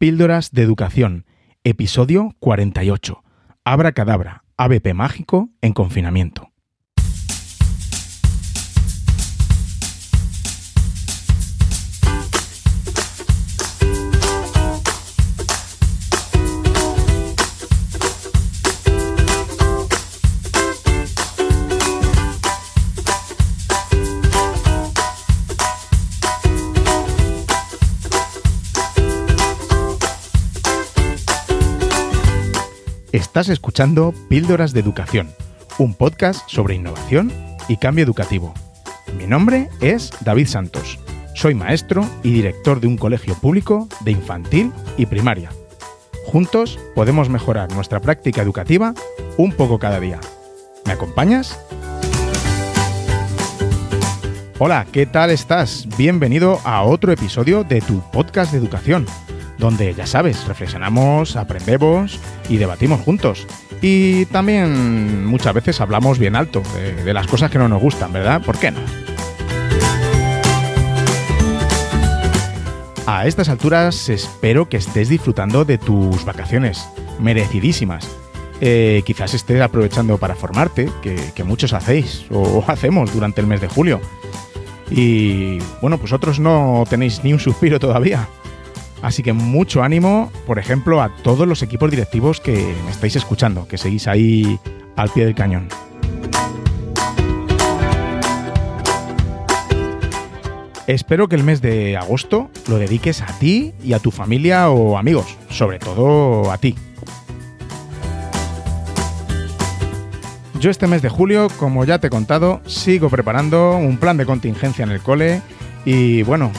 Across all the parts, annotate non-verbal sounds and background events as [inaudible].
Píldoras de Educación, episodio 48. Abra cadabra, ABP mágico en confinamiento. Estás escuchando Píldoras de Educación, un podcast sobre innovación y cambio educativo. Mi nombre es David Santos. Soy maestro y director de un colegio público de infantil y primaria. Juntos podemos mejorar nuestra práctica educativa un poco cada día. ¿Me acompañas? Hola, ¿qué tal estás? Bienvenido a otro episodio de tu podcast de educación donde ya sabes, reflexionamos, aprendemos y debatimos juntos. Y también muchas veces hablamos bien alto de, las cosas que no nos gustan, ¿verdad? ¿Por qué no? A estas alturas espero que estés disfrutando de tus vacaciones, merecidísimas. Eh, quizás estés aprovechando para formarte, que, que, muchos hacéis o hacemos durante el mes de julio. Y bueno, pues otros no tenéis ni un suspiro todavía. Así que mucho ánimo, por ejemplo, a todos los equipos directivos que me estáis escuchando, que seguís ahí al pie del cañón. Espero que el mes de agosto lo dediques a ti y a tu familia o amigos, sobre todo a ti. Yo este mes de julio, como ya te he contado, sigo preparando un plan de contingencia en el cole y bueno,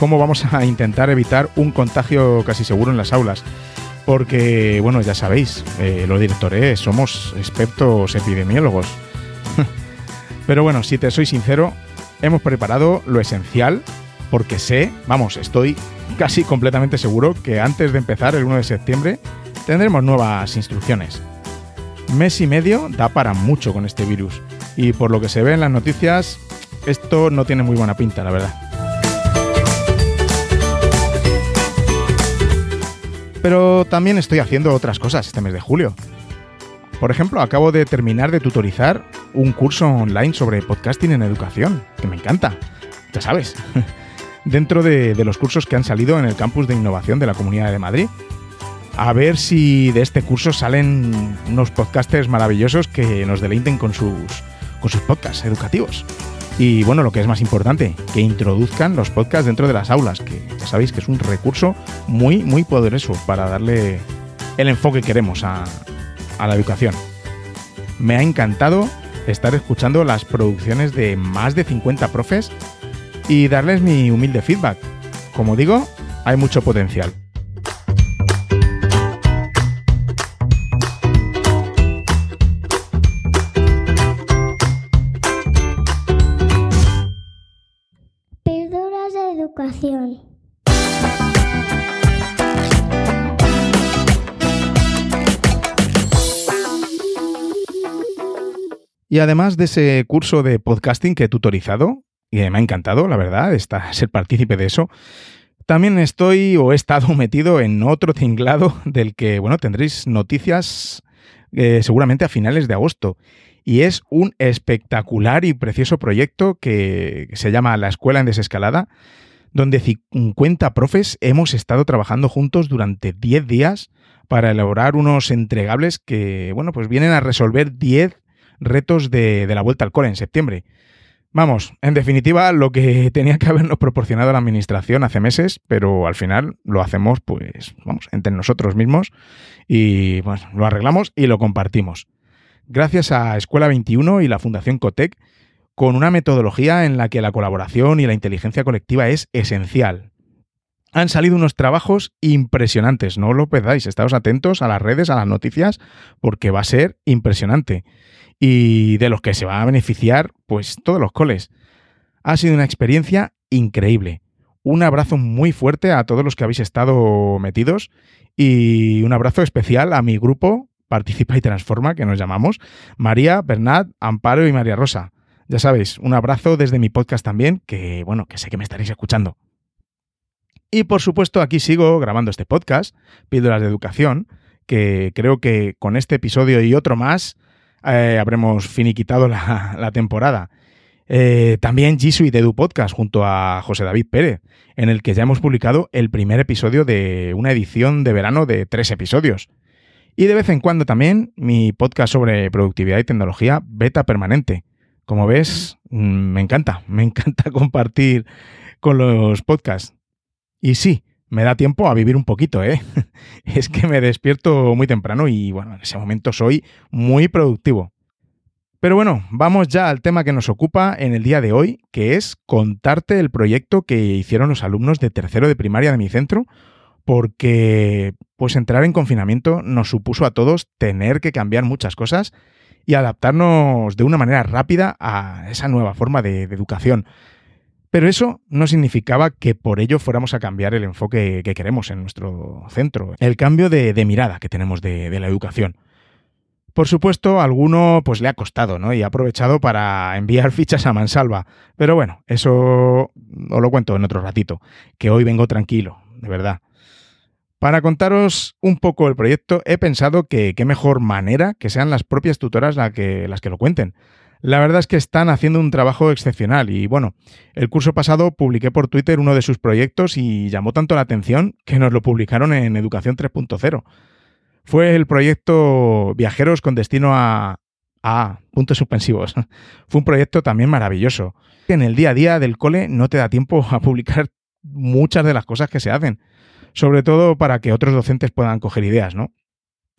cómo vamos a intentar evitar un contagio casi seguro en las aulas. Porque, bueno, ya sabéis, eh, los directores somos expertos epidemiólogos. [laughs] Pero bueno, si te soy sincero, hemos preparado lo esencial porque sé, vamos, estoy casi completamente seguro que antes de empezar el 1 de septiembre tendremos nuevas instrucciones. Mes y medio da para mucho con este virus y por lo que se ve en las noticias, esto no tiene muy buena pinta, la verdad. Pero también estoy haciendo otras cosas este mes de julio. Por ejemplo, acabo de terminar de tutorizar un curso online sobre podcasting en educación, que me encanta. Ya sabes, [laughs] dentro de, los cursos que han salido en el campus de innovación de la Comunidad de Madrid. A ver si de este curso salen unos podcasters maravillosos que nos deleiten con sus, con sus podcasts educativos. Y bueno, lo que es más importante, que introduzcan los podcasts dentro de las aulas, que ya sabéis que es un recurso muy, muy poderoso para darle el enfoque que queremos a, la educación. Me ha encantado estar escuchando las producciones de más de 50 profes y darles mi humilde feedback. Como digo, hay mucho potencial. Y además de ese curso de podcasting que he tutorizado, y me ha encantado, la verdad, está, [laughs] ser partícipe de eso, también estoy o he estado [laughs] metido en otro tinglado del que, bueno, tendréis noticias eh, seguramente a finales de agosto. Y es un espectacular y precioso proyecto que se llama La Escuela en Desescalada, donde 50 profes hemos estado trabajando juntos durante 10 días para elaborar unos entregables que, bueno, pues vienen a resolver 10 retos de, la vuelta al cole en septiembre. Vamos, en definitiva, lo que [laughs] tenía que habernos proporcionado la administración hace meses, pero al final lo hacemos, pues, vamos, entre nosotros mismos y bueno, lo arreglamos y lo compartimos. Gracias a Escuela 21 y la Fundación Cotec, con una metodología en la que la colaboración y la inteligencia colectiva es esencial. Han salido unos trabajos impresionantes, no lo perdáis, estaos atentos a las redes, a las noticias, porque va a ser impresionante y de los que se va a beneficiar pues todos los coles. Ha sido una experiencia increíble. Un abrazo muy fuerte a todos los que habéis estado metidos y un abrazo especial a mi grupo Participa y Transforma, que nos llamamos, María, Bernat, Amparo y María Rosa. Ya sabéis, un abrazo desde mi podcast también, que bueno, que sé que me estaréis escuchando. Y por supuesto aquí sigo grabando este podcast, Píldoras de Educación, que creo que con este episodio y otro más eh, habremos finiquitado la, temporada. Eh, también G Suite Edu Podcast junto a José David Pérez, en el que ya hemos publicado el primer episodio de una edición de verano de tres episodios. Y de vez en cuando también mi podcast sobre productividad y tecnología beta permanente. Como ves, mm, me encanta, [laughs] me encanta compartir con los podcasts. Y sí, me da tiempo a vivir un poquito, ¿eh? [laughs] es que me despierto muy temprano y bueno, en ese momento soy muy productivo. Pero bueno, vamos ya al tema que nos ocupa en el día de hoy, que es contarte el proyecto que hicieron los alumnos de tercero de primaria de mi centro, porque pues entrar en confinamiento nos supuso a todos tener que cambiar muchas cosas y adaptarnos de una manera rápida a esa nueva forma de, educación. Pero eso no significaba que por ello fuéramos a cambiar el enfoque que queremos en nuestro centro, el cambio de, mirada que tenemos de, la educación. Por supuesto, a alguno pues le ha costado, ¿no? Y ha aprovechado para enviar [laughs] fichas a mansalva. Pero bueno, eso os lo cuento en otro ratito, que hoy vengo tranquilo, de verdad. Para contaros un poco el proyecto, he pensado que qué mejor manera que sean las propias tutoras que, las que lo cuenten. La verdad es que están haciendo un trabajo excepcional y bueno, el curso pasado publiqué por Twitter uno de sus proyectos y llamó tanto la atención que nos lo publicaron en Educación 3.0. Fue el proyecto Viajeros con destino a... a puntos suspensivos. [laughs] Fue un proyecto también maravilloso. En el día a día del cole no te da tiempo a publicar muchas de las cosas que se hacen, sobre todo para que otros docentes puedan coger ideas, ¿no?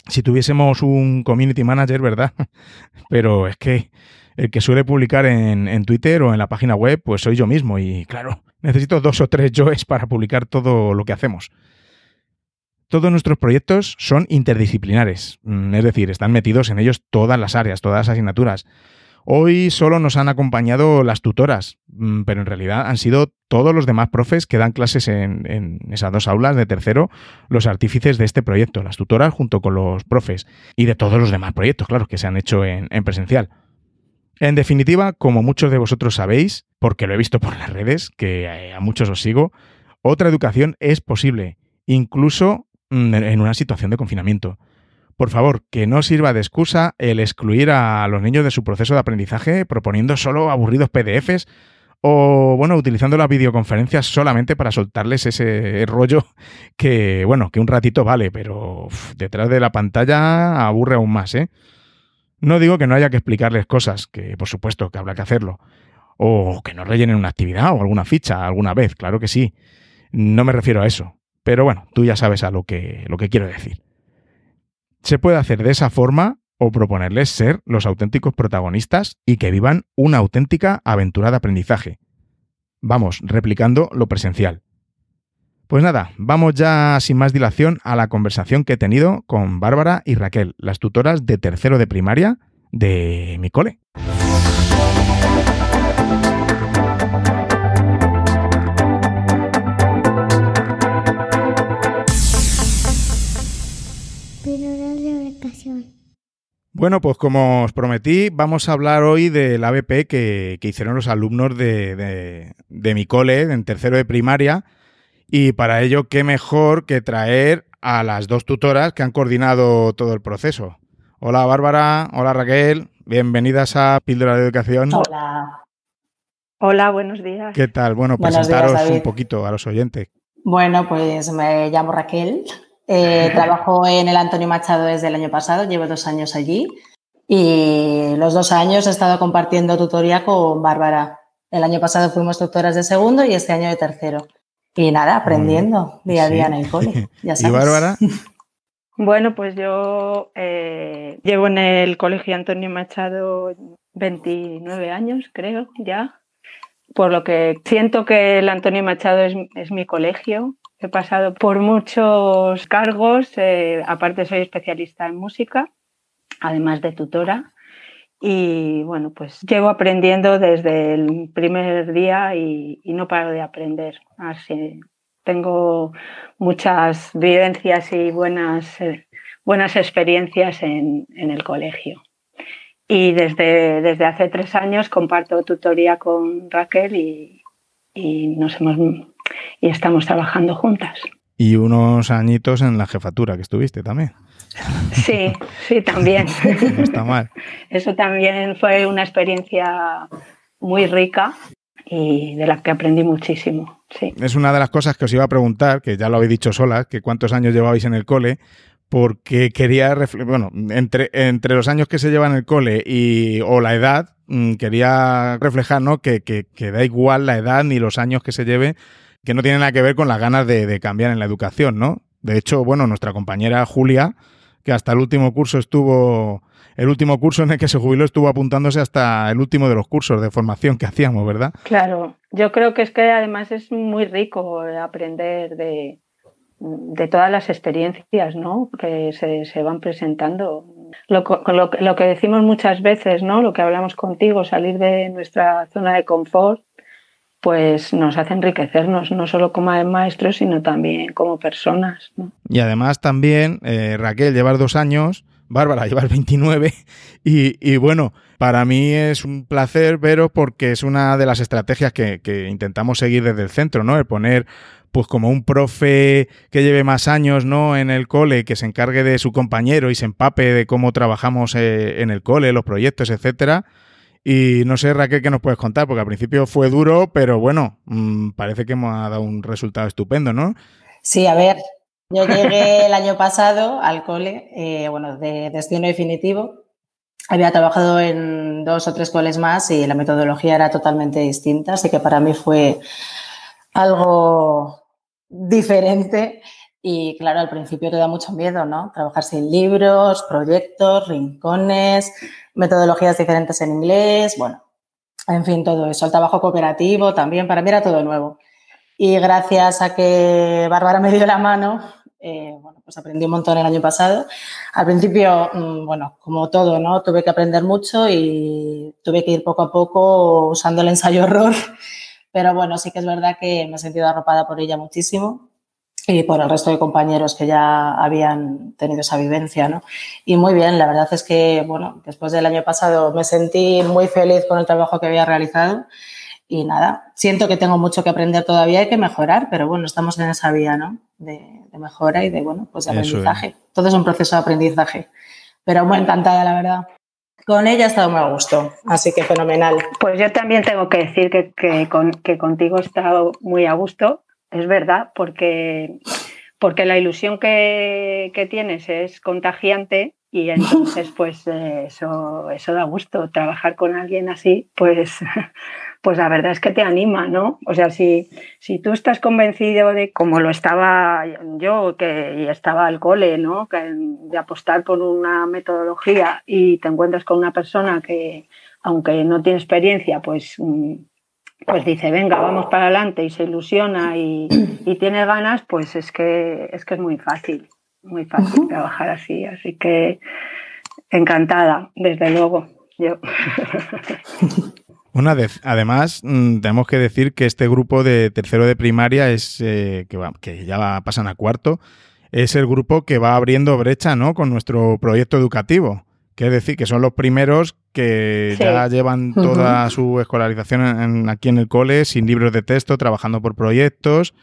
Si tuviésemos un community manager, ¿verdad? [laughs] Pero es que el que suele publicar en, Twitter o en la página web, pues soy yo mismo. Y claro, [laughs] necesito dos o tres yoes para publicar todo lo que hacemos. Todos nuestros proyectos son interdisciplinares, mm, es decir, están metidos en ellos todas las áreas, todas las asignaturas. Hoy solo nos han acompañado las tutoras, mm, pero en realidad han sido todos los demás profes que dan clases en, esas dos aulas de tercero, los artífices de este proyecto, las tutoras junto con los profes y de todos los demás proyectos, claro, que se han hecho en presencial. En definitiva, como muchos de vosotros sabéis, porque lo he visto por las redes, que eh, a muchos os sigo, otra educación es posible, incluso mm, en una situación de confinamiento. Por favor, que no sirva de excusa el excluir a los niños de su proceso de aprendizaje proponiendo solo aburridos PDFs o, bueno, utilizando las videoconferencias solamente para soltarles ese rollo que, bueno, que un ratito vale, pero detrás de la pantalla aburre aún más, ¿eh? No digo que no haya que explicarles cosas, que por supuesto que habrá que hacerlo, o que no rellenen una actividad o alguna ficha alguna vez, claro que sí. No me refiero a eso, pero bueno, tú ya sabes a lo que, lo que quiero decir. Se puede hacer de esa forma o proponerles ser los auténticos protagonistas y que vivan una auténtica aventura de aprendizaje. Vamos, replicando lo presencial. Pues nada, vamos ya sin más dilación a la conversación que he tenido con Bárbara y Raquel, las tutoras de tercero de primaria de mi cole. Bueno, pues como os prometí, vamos a hablar hoy del ABP que, hicieron los alumnos de, de mi cole en tercero de primaria y para ello, qué mejor que traer a las dos tutoras que han coordinado todo el proceso. Hola Bárbara, hola Raquel, bienvenidas a Píldora de Educación. Hola. Hola, buenos días. ¿Qué tal? Bueno, presentaros un poquito a los oyentes. Bueno, pues me llamo Raquel, eh, trabajo en el Antonio Machado desde el año pasado, llevo dos años allí y los dos años he estado compartiendo tutoría con Bárbara. El año pasado fuimos tutoras de segundo y este año de tercero. Y nada, aprendiendo día a día en el cole. [laughs] Ya sabes. ¿Y Bárbara? [laughs] Bueno, pues yo eh, llevo en el Colegio Antonio Machado 29 años, creo, ya. Por lo que siento que el Antonio Machado es, mi colegio. He pasado por muchos cargos, eh, aparte soy especialista en música, además de tutora. Y bueno, pues llevo aprendiendo desde el primer día y, no paro de aprender. Así tengo muchas vivencias y buenas, eh, buenas experiencias en, el colegio. Y desde, desde hace tres años comparto tutoría con Raquel y, nos hemos y estamos trabajando juntas. Y unos añitos en la jefatura que estuviste también. Sí, sí, también. [laughs] No está mal. Eso también fue una experiencia muy rica y de la que aprendí muchísimo. Sí. Es una de las cosas que os iba a preguntar, que ya lo habéis dicho sola, que cuántos años llevabais en el cole, porque quería, bueno, entre, entre los años que se lleva en el cole y, o la edad, mm, quería reflejar, ¿no? Que, que, que, da igual la edad ni los años que se lleve, que no tiene nada que ver con las ganas de, de cambiar en la educación, ¿no? De hecho, bueno, nuestra compañera Julia, que hasta el último curso estuvo, el último curso en el que se jubiló estuvo apuntándose hasta el último de los cursos de formación que hacíamos, ¿verdad? Claro, yo creo que es que además es muy rico aprender de, de todas las experiencias ¿no? que se, se van presentando. Lo, lo, lo, que decimos muchas veces, ¿no? lo que hablamos contigo, salir de nuestra zona de confort, pues nos hace enriquecernos, no solo como maestros, sino también como personas. ¿no? Y además también, eh, Raquel, llevar dos años, Bárbara, [laughs] llevar 29, y, bueno, para mí es un placer veros porque es una de las estrategias que, que intentamos seguir desde el centro, ¿no? El poner pues como un profe que lleve más años ¿no? en el cole, que se encargue de su compañero y se empape de cómo trabajamos eh, en el cole, los proyectos, etcétera. Y no sé, Raquel, qué nos puedes contar, porque al principio fue duro, pero bueno, mmm, parece que hemos dado un resultado estupendo, ¿no? Sí, a ver, yo llegué el año pasado al cole, eh, bueno, de destino definitivo. Había trabajado en dos o tres coles más y la metodología era totalmente distinta, así que para mí fue algo diferente y claro, al principio te da mucho miedo, ¿no? Trabajar sin libros, proyectos, rincones, metodologías diferentes en inglés, bueno, en fin, todo eso. El trabajo cooperativo también, para mí era todo nuevo. Y gracias a que Bárbara me dio la mano, eh, bueno, pues aprendí un montón el año pasado. Al principio, mmm, bueno, como todo, ¿no? Tuve que aprender mucho y tuve que ir poco a poco usando el ensayo-error [laughs] pero bueno, sí que es verdad que me he sentido arropada por ella muchísimo y por el resto de compañeros que ya habían tenido esa vivencia, ¿no? Y muy bien, la verdad es que, bueno, después del año pasado me sentí muy feliz con el trabajo que había realizado y nada, siento que tengo mucho que aprender todavía y que mejorar, pero bueno, estamos en esa vía, ¿no? De, de mejora y de, bueno, pues de aprendizaje. Es. Todo es un proceso de aprendizaje, pero muy encantada, la verdad. Con ella he estado muy a gusto, así que fenomenal. Pues yo también tengo que decir que, que, con, que contigo he estado muy a gusto, es verdad, porque, porque la ilusión que, que tienes es contagiante y [laughs] entonces pues eh, eso, eso da gusto, trabajar con alguien así, pues [laughs] pues la verdad es que te anima, ¿no? O sea, si, si tú estás convencido de, como lo estaba yo, que estaba al cole, ¿no? Que, de apostar por una metodología y te encuentras con una persona que, aunque no tiene experiencia, pues, mm, pues dice, venga, vamos para adelante y se ilusiona y, [clears throat] y tiene ganas, pues es que, es que es muy fácil, muy fácil trabajar así. Así que encantada, desde luego. Yo. [laughs] Una de, además, mmm, tenemos que decir que este grupo de tercero de primaria es eh, que, va, que, ya pasan a cuarto, es el grupo que va abriendo brecha ¿no? con nuestro proyecto educativo. Que es decir, que son los primeros que sí. ya llevan toda uh -huh. su escolarización en, aquí en el cole, sin libros de texto, trabajando por proyectos,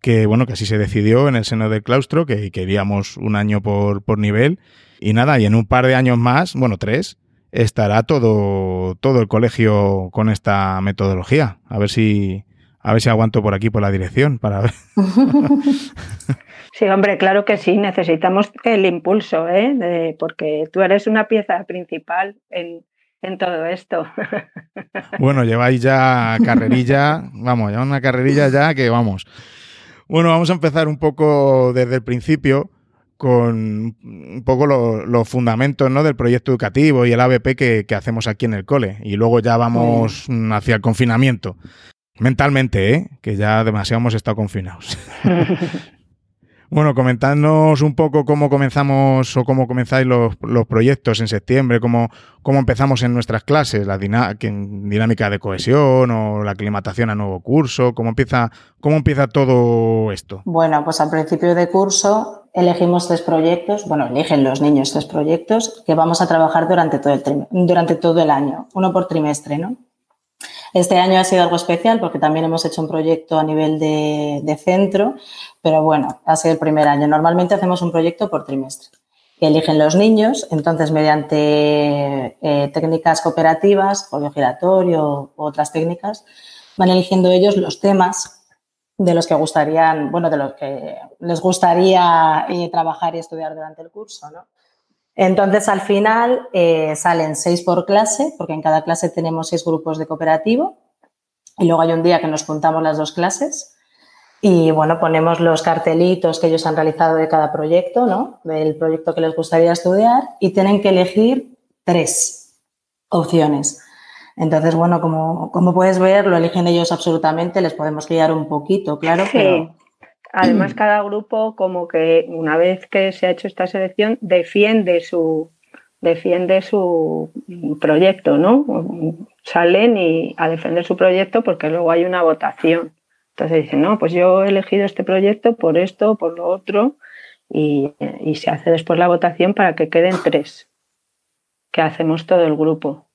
que bueno, que así se decidió en el seno del claustro, que queríamos un año por, por nivel. Y nada, y en un par de años más, bueno, tres, estará todo, todo el colegio con esta metodología. A ver si, a ver si aguanto por aquí por la dirección para ver. [laughs] Sí, hombre, claro que sí, necesitamos el impulso, ¿eh? De, porque tú eres una pieza principal en, en todo esto. [laughs] Bueno, lleváis ya carrerilla, vamos, ya una carrerilla ya que vamos. Bueno, vamos a empezar un poco desde el principio con un poco los lo fundamentos ¿no? del proyecto educativo y el ABP que, que, hacemos aquí en el cole. Y luego ya vamos hacia el confinamiento. Mentalmente, ¿eh? que ya demasiado hemos estado confinados. [laughs] bueno, comentadnos un poco cómo comenzamos o cómo comenzáis los, los proyectos en septiembre, cómo, cómo, empezamos en nuestras clases, la dinámica de cohesión o la aclimatación a nuevo curso, cómo empieza, cómo empieza todo esto. Bueno, pues al principio de curso elegimos tres proyectos, bueno, eligen los niños tres proyectos que vamos a trabajar durante todo el, durante todo el año, uno por trimestre, ¿no? Este año ha sido algo especial porque también hemos hecho un proyecto a nivel de, centro, pero bueno, ha sido el primer año. Normalmente hacemos un proyecto por trimestre que eligen los niños, entonces mediante eh, técnicas cooperativas, polio giratorio u otras técnicas, van eligiendo ellos los temas de los que gustarían, bueno, de los que les gustaría eh, trabajar y estudiar durante el curso, ¿no? Entonces, al final eh, salen seis por clase, porque en cada clase tenemos seis grupos de cooperativo. Y luego hay un día que nos juntamos las dos clases y, bueno, ponemos los cartelitos que ellos han realizado de cada proyecto, ¿no? Del proyecto que les gustaría estudiar y tienen que elegir tres opciones. Entonces, bueno, como, como puedes ver, lo eligen ellos absolutamente, les podemos guiar un poquito, claro, sí. Además, cada grupo, como que una vez que se ha hecho esta selección, defiende su, defiende su proyecto, ¿no? Salen y a defender su proyecto porque luego hay una votación. Entonces dicen, no, pues yo he elegido este proyecto por esto, por lo otro, y, y se hace después la votación para que queden tres, que hacemos todo el grupo.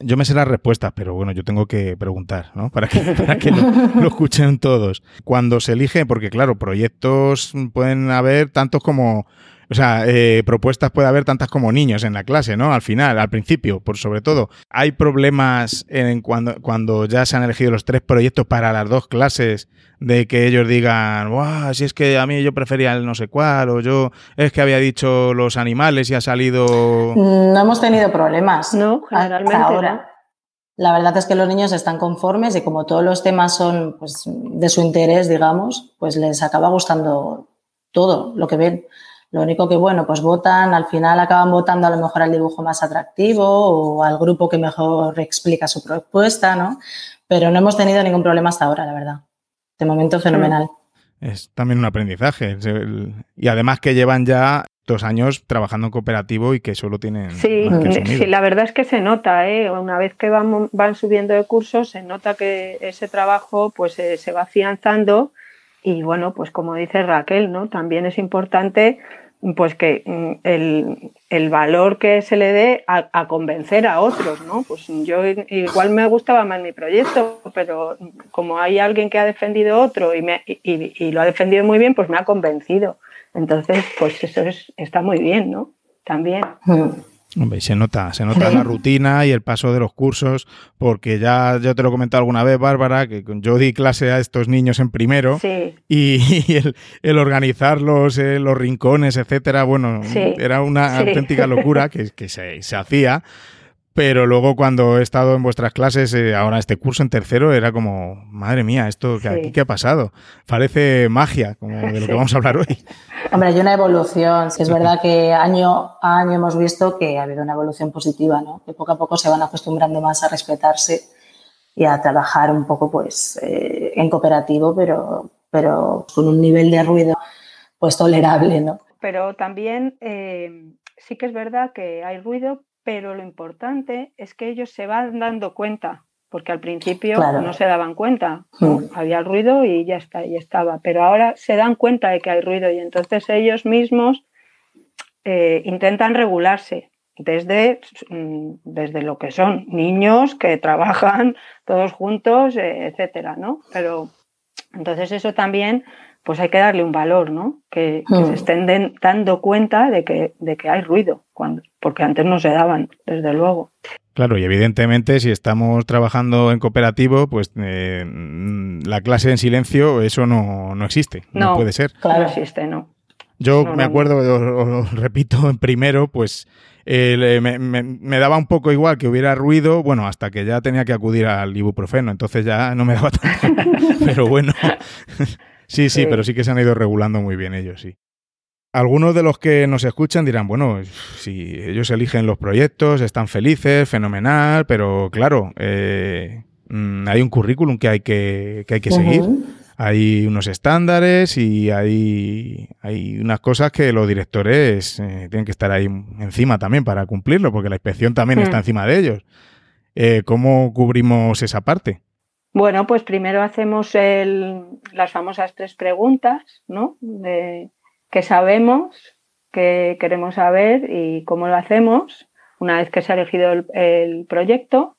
Yo me sé las respuestas, pero bueno, yo tengo que preguntar, ¿no? [laughs] Para que, para que lo, escuchen todos. Cuando se elige, porque claro, proyectos pueden haber tantos como o sea, eh, propuestas puede haber tantas como niños en la clase, ¿no? Al final, al principio, por sobre todo. ¿Hay problemas en cuando, cuando ya se han elegido los tres proyectos para las dos clases de que ellos digan, wow, si es que a mí yo prefería el no sé cuál, o yo es que había dicho los animales y ha salido... No hemos tenido problemas. No, generalmente ahora. La verdad es que los niños están conformes y como todos los temas son pues, de su interés, digamos, pues les acaba gustando todo lo que ven. Lo único que, bueno, pues votan, al final acaban votando a lo mejor al dibujo más atractivo o al grupo que mejor explica su propuesta, ¿no? Pero no hemos tenido ningún problema hasta ahora, la verdad. De momento, fenomenal. Es también un aprendizaje. Y además que llevan ya dos años trabajando en cooperativo y que solo tienen. Sí, sí la verdad es que se nota, ¿eh? Una vez que van, van subiendo de cursos, se nota que ese trabajo pues eh, se va afianzando y bueno, pues como dice Raquel, ¿no? También es importante pues que mm, el, valor que se le dé a, convencer a otros, ¿no? Pues yo igual me gustaba más mi proyecto, pero como hay alguien que ha defendido otro y, me, y, lo ha defendido muy bien, pues me ha convencido. Entonces, pues eso está muy bien, ¿no? También. Mm. Hombre, se nota, se nota la rutina y el paso de los cursos, porque ya yo te lo he comentado alguna vez, Bárbara, que yo di clase a estos niños en primero [laughs] y, el, organizar los, eh, los rincones, etcétera, bueno, era una auténtica locura [laughs] que, que se, se hacía pero luego cuando he estado en vuestras clases, eh, ahora este curso en tercero, era como, madre mía, esto que aquí qué ha pasado. Parece magia, como de lo que [laughs] vamos a hablar hoy. Hombre, hay una evolución. Sí, es verdad que año a año hemos visto que ha habido una evolución positiva, ¿no? Que poco a poco se van acostumbrando más a respetarse y a trabajar un poco, pues, eh, en cooperativo, pero, pero con un nivel de ruido, pues, tolerable, ¿no? Pero también eh, sí que es verdad que hay ruido, pero lo importante es que ellos se van dando cuenta, porque al principio no se daban cuenta, mm. había ruido y ya está, y estaba, pero ahora se dan cuenta de que hay ruido y entonces ellos mismos eh, intentan regularse desde, mm, desde lo que son niños que trabajan [laughs] todos juntos, eh, etcétera, ¿no? Pero entonces eso también pues hay que darle un valor, ¿no? Que, se hmm. estén dando cuenta de que, de que hay ruido, cuando, porque antes no se daban, desde luego. Claro, y evidentemente si estamos trabajando en cooperativo, pues eh, la clase en silencio, eso no, existe, no, puede ser. Claro, existe, no. Yo me acuerdo, os, repito, en primero, pues eh, me, me, daba un poco igual que hubiera ruido, bueno, hasta que ya tenía que acudir al ibuprofeno, entonces ya no me daba tanto. [laughs] Pero bueno, [laughs] Sí, sí, pero sí que se han ido regulando muy bien ellos, sí. Algunos de los que nos escuchan dirán, bueno, si ellos eligen los proyectos, están felices, fenomenal, pero claro, eh, mm, hay un currículum que hay que, hay que seguir. Hay unos estándares y hay, hay unas cosas que los directores eh, tienen que estar ahí encima también para cumplirlo, porque la inspección también está hmm. encima de ellos. Eh, ¿Cómo cubrimos esa parte? Bueno, pues primero hacemos las famosas tres preguntas, ¿no? De qué sabemos, qué queremos saber y cómo lo hacemos una vez que se ha elegido el, proyecto.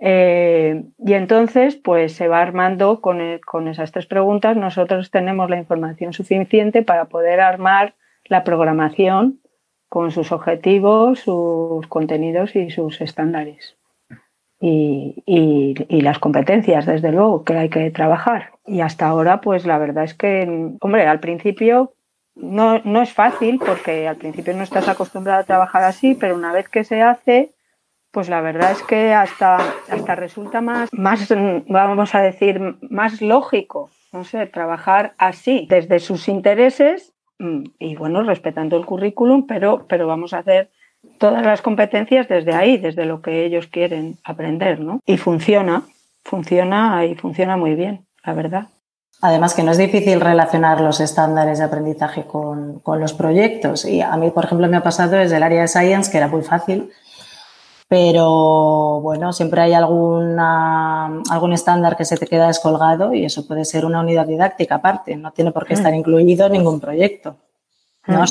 Eh, y entonces, pues se va armando con, con, esas tres preguntas. Nosotros tenemos la información suficiente para poder armar la programación con sus objetivos, sus contenidos y sus estándares. Y, y, las competencias, desde luego, que hay que trabajar. Y hasta ahora, pues la verdad es que, hombre, al principio no, no es fácil porque al principio no estás acostumbrado a trabajar así, pero una vez que se hace, pues la verdad es que hasta, hasta resulta más, más, vamos a decir, más lógico, no sé, trabajar así, desde sus intereses mm, y bueno, respetando el currículum, pero, pero vamos a hacer todas las competencias desde ahí, desde lo que ellos quieren aprender, ¿no? Y funciona, funciona y funciona muy bien, la verdad. Además que no es difícil relacionar los estándares de aprendizaje con, con los proyectos. Y a mí, por ejemplo, me ha pasado desde el área de Science, que era muy fácil, pero bueno, siempre hay alguna, algún estándar que se te queda descolgado y eso puede ser una unidad didáctica aparte, no tiene por qué estar mm. incluido en ningún proyecto. ¿no? Mm.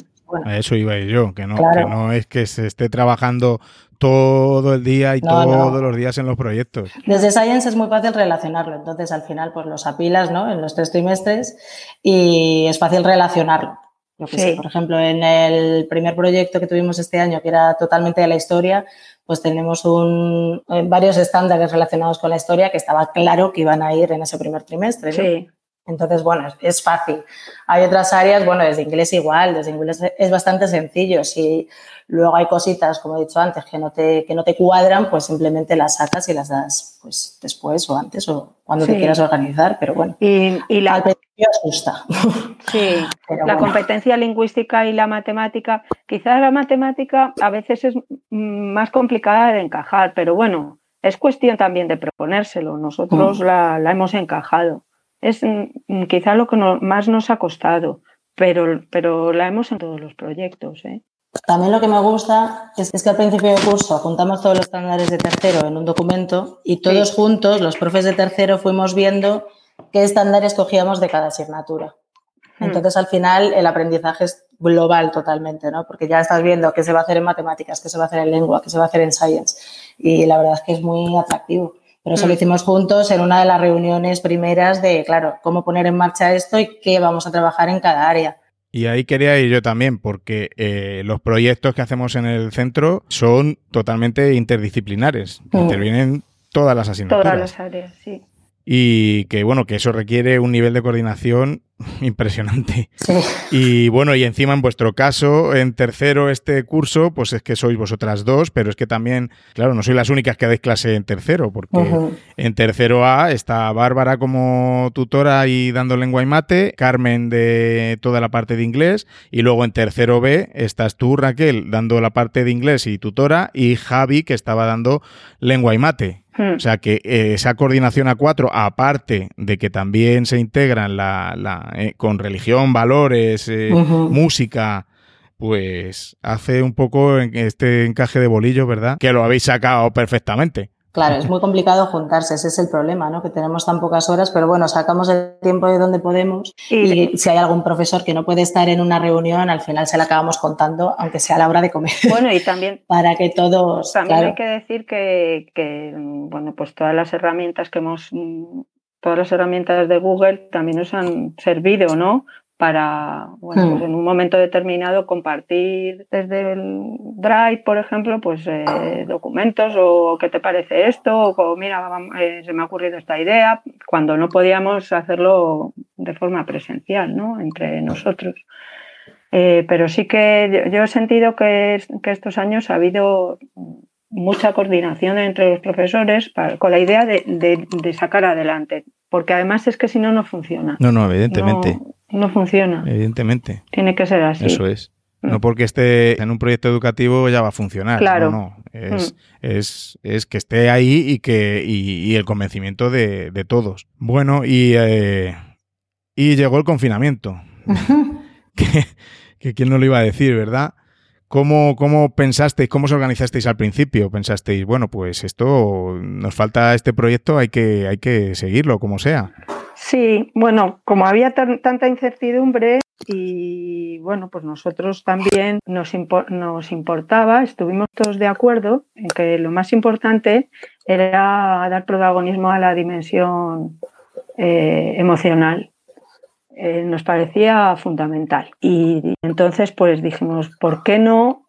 Eso iba yo, que no, que no es que se esté trabajando todo el día y todos los días en los proyectos. Desde Science es muy fácil relacionarlo, entonces al final pues los apilas ¿no? en los tres trimestres y es fácil relacionarlo. por ejemplo, en el primer proyecto que tuvimos este año, que era totalmente de la historia, pues tenemos un, eh, varios estándares relacionados con la historia que estaba claro que iban a ir en ese primer trimestre. Sí. Entonces, bueno, es, fácil. Hay otras áreas, bueno, desde inglés igual, desde inglés es bastante sencillo. Si luego hay cositas, como he dicho antes, que no te, que no te cuadran, pues simplemente las sacas y las das pues después o antes o cuando te quieras organizar, pero bueno. Y, la... Al principio asusta. [laughs] Sí, la competencia lingüística y la matemática, quizás la matemática a veces es más complicada de encajar, pero bueno, es cuestión también de proponérselo. Nosotros mm. la, la hemos encajado es mm, quizá lo que más nos ha costado, pero, pero la hemos en todos los proyectos. ¿eh? También lo que me gusta es, que al principio del curso juntamos todos los estándares de tercero en un documento y todos juntos, los profes de tercero, fuimos viendo qué estándares cogíamos de cada asignatura. Hmm. Entonces, al final, el aprendizaje es global totalmente, ¿no? Porque ya estás viendo qué se va a hacer en matemáticas, qué se va a hacer en lengua, qué se va a hacer en science. Y la verdad es que es muy atractivo. Pero eso lo mm. hicimos juntos en una de las reuniones primeras de, claro, cómo poner en marcha esto y qué vamos a trabajar en cada área. Y ahí quería ir yo también, porque eh, los proyectos que hacemos en el centro son totalmente interdisciplinares. Mm. Intervienen todas las asignaturas. Todas las áreas, sí y que bueno, que eso requiere un nivel de coordinación [laughs] impresionante. Y bueno, y encima en vuestro caso, en tercero este curso, pues es que sois vosotras dos, pero es que también, claro, no sois las únicas que dais clase en tercero, porque en tercero A está Bárbara como tutora y dando lengua y mate, Carmen de toda la parte de inglés, y luego en tercero B estás tú, Raquel, dando la parte de inglés y tutora, y Javi, que estaba dando lengua y mate. Hmm. O sea que eh, esa coordinación a cuatro, aparte de que también se integran la, eh, con religión, valores, eh, música, pues hace un poco este encaje de bolillos, ¿verdad? Que lo habéis sacado perfectamente. Claro, es [laughs] muy complicado juntarse, ese es el problema, ¿no? Que tenemos tan pocas horas, pero bueno, sacamos el tiempo de donde podemos y, si hay algún profesor que no puede estar en una reunión, al final se la acabamos contando, aunque sea a la hora de comer. Bueno, y [laughs] también... para que todos... También hay que decir que, que, bueno, pues todas las herramientas que hemos... Todas las herramientas de Google también nos han servido, ¿no? Para, bueno, pues hmm. en un momento determinado compartir desde el Drive, por ejemplo, pues eh, documentos o qué te parece esto, o mira, eh, se me ha ocurrido esta idea, cuando no podíamos hacerlo de forma presencial, ¿no? Entre nosotros. Eh, pero sí que yo, he sentido que, que, estos años ha habido mucha coordinación entre los profesores con la idea de, de, sacar adelante, porque además es que si no, no funciona. No, no, evidentemente. No funciona. Evidentemente. Tiene que ser así. Eso es. Mm. No porque esté en un proyecto educativo ya va a funcionar. Claro. No, Es, mm. es, es, que esté ahí y que y, el convencimiento de, de, todos. Bueno, y, eh, y llegó el confinamiento. [laughs] que, que quién no lo iba a decir, ¿verdad? ¿Cómo, ¿Cómo pensasteis, cómo os organizasteis al principio? ¿Pensasteis, bueno, pues esto, nos falta este proyecto, hay que, hay que seguirlo, como sea? Sí, bueno, como había tanta incertidumbre y bueno, pues nosotros también nos, nos importaba, estuvimos todos de acuerdo en que lo más importante era dar protagonismo a la dimensión eh, emocional. Eh, nos parecía fundamental. Y, entonces, pues dijimos, ¿por qué no?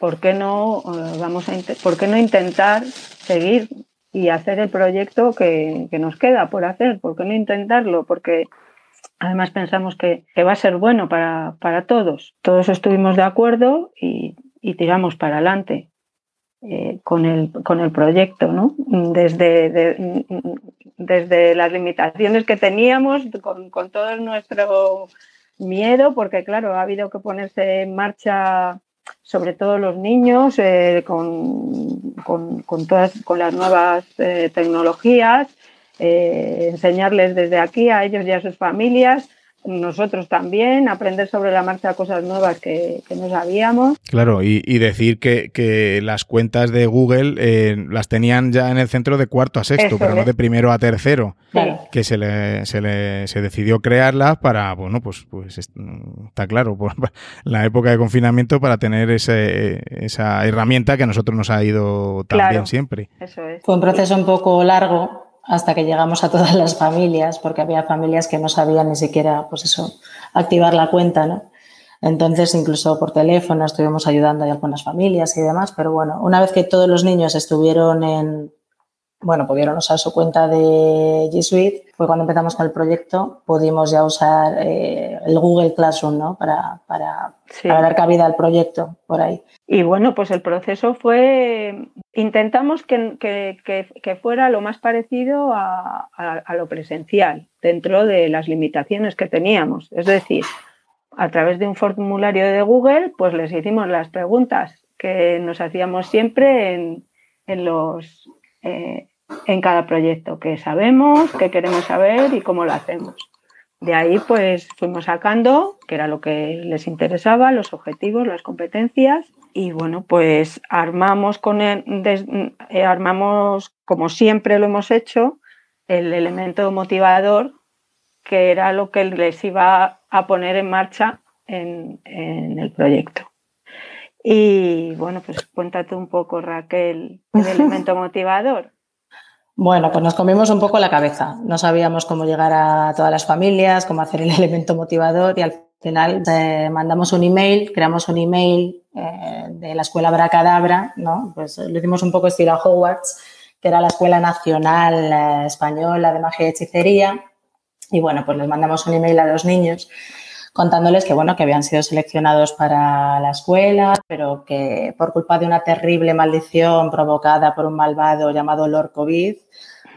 ¿Por qué no eh, vamos a por qué no intentar seguir y hacer el proyecto que, nos queda por hacer? ¿Por qué no intentarlo? Porque además pensamos que, va a ser bueno para, todos. Todos estuvimos de acuerdo y, y tiramos para adelante. Eh, con, el, con el proyecto, ¿no? Desde, desde las limitaciones que teníamos, con, todo nuestro miedo, porque claro, ha habido que ponerse en marcha sobre todo los niños eh, con, todas con las nuevas eh, tecnologías, enseñarles desde aquí a ellos y a sus familias nosotros también, aprender sobre la marcha cosas nuevas que, no sabíamos. Claro, y, decir que, las cuentas de Google eh, las tenían ya en el centro de cuarto a sexto, pero no de primero a tercero. Que se le, se le se decidió crearlas para, bueno, pues, pues está claro, [laughs] por la época de confinamiento para tener ese, esa herramienta que a nosotros nos ha ido tan bien siempre. Fue un proceso un poco largo hasta que llegamos a todas las familias, porque había familias que no sabían ni siquiera, pues eso, activar la cuenta, ¿no? Entonces, incluso por teléfono estuvimos ayudando a algunas familias y demás, pero bueno, una vez que todos los niños estuvieron en, bueno, pudieron usar su cuenta de G Suite, fue cuando empezamos con el proyecto, pudimos ya usar eh, el Google Classroom, ¿no? Para, para, dar cabida al proyecto por ahí. Y bueno, pues el proceso fue, intentamos que, que, fuera lo más parecido a, a, lo presencial, dentro de las limitaciones que teníamos. Es decir, a través de un formulario de Google, pues les hicimos las preguntas que nos hacíamos siempre en, en los... Eh, en cada proyecto, qué sabemos, qué queremos saber y cómo lo hacemos. De ahí pues fuimos sacando, que era lo que les interesaba, los objetivos, las competencias y bueno, pues armamos con el, eh, armamos como siempre lo hemos hecho, el elemento motivador que era lo que les iba a poner en marcha en, en el proyecto. Y bueno, pues cuéntate un poco, Raquel, el [laughs] elemento motivador. Bueno, pues nos comimos un poco la cabeza. No sabíamos cómo llegar a todas las familias, cómo hacer el [laughs] elemento motivador y al final eh, mandamos un email, creamos un email eh, de la escuela Bracadabra, ¿no? Pues lo hicimos un poco estilo Hogwarts, que era la Escuela Nacional eh, Española de Magia y Hechicería. Y bueno, pues les mandamos un email a los niños contándoles que, bueno, que habían sido seleccionados para la escuela, pero que por culpa de una terrible maldición provocada por un malvado llamado Lord COVID,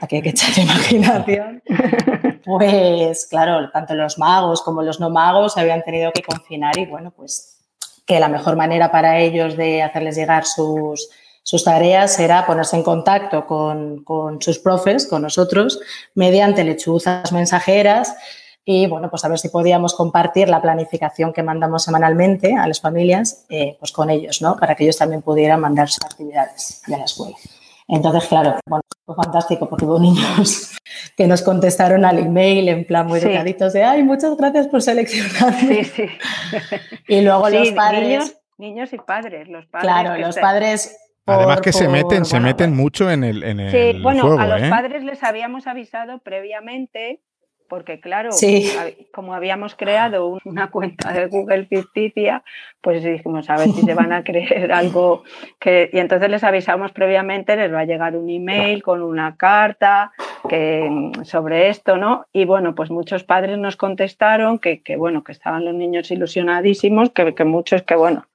aquí hay que [laughs] echar imaginación, [laughs] pues claro, tanto los magos como los no magos se habían tenido que confinar y, bueno, pues que la mejor manera para ellos de hacerles llegar sus, sus tareas era ponerse en contacto con, con, sus profes, con nosotros, mediante lechuzas mensajeras y bueno, pues a ver si podíamos compartir la planificación que mandamos semanalmente a las familias eh, pues con ellos, ¿no? Para que ellos también pudieran mandar sus actividades de la escuela. Entonces, claro, bueno, fue fantástico porque hubo niños [laughs] que nos contestaron al email en plan muy sí. de ay, muchas gracias por seleccionarme. Sí, sí. [laughs] Y luego los padres. Niños, y padres, los padres. Claro, los padres Además que se meten, se meten mucho en el, en el Sí, bueno, a los ¿eh? padres les habíamos avisado previamente porque claro, como habíamos creado una cuenta de Google ficticia, pues dijimos, a ver si se van a creer [laughs] algo que... Y entonces les avisamos previamente, les va a llegar un email con una carta que, sobre esto, ¿no? Y bueno, pues muchos padres nos contestaron que, bueno, que estaban los niños ilusionadísimos, que, que muchos que, bueno,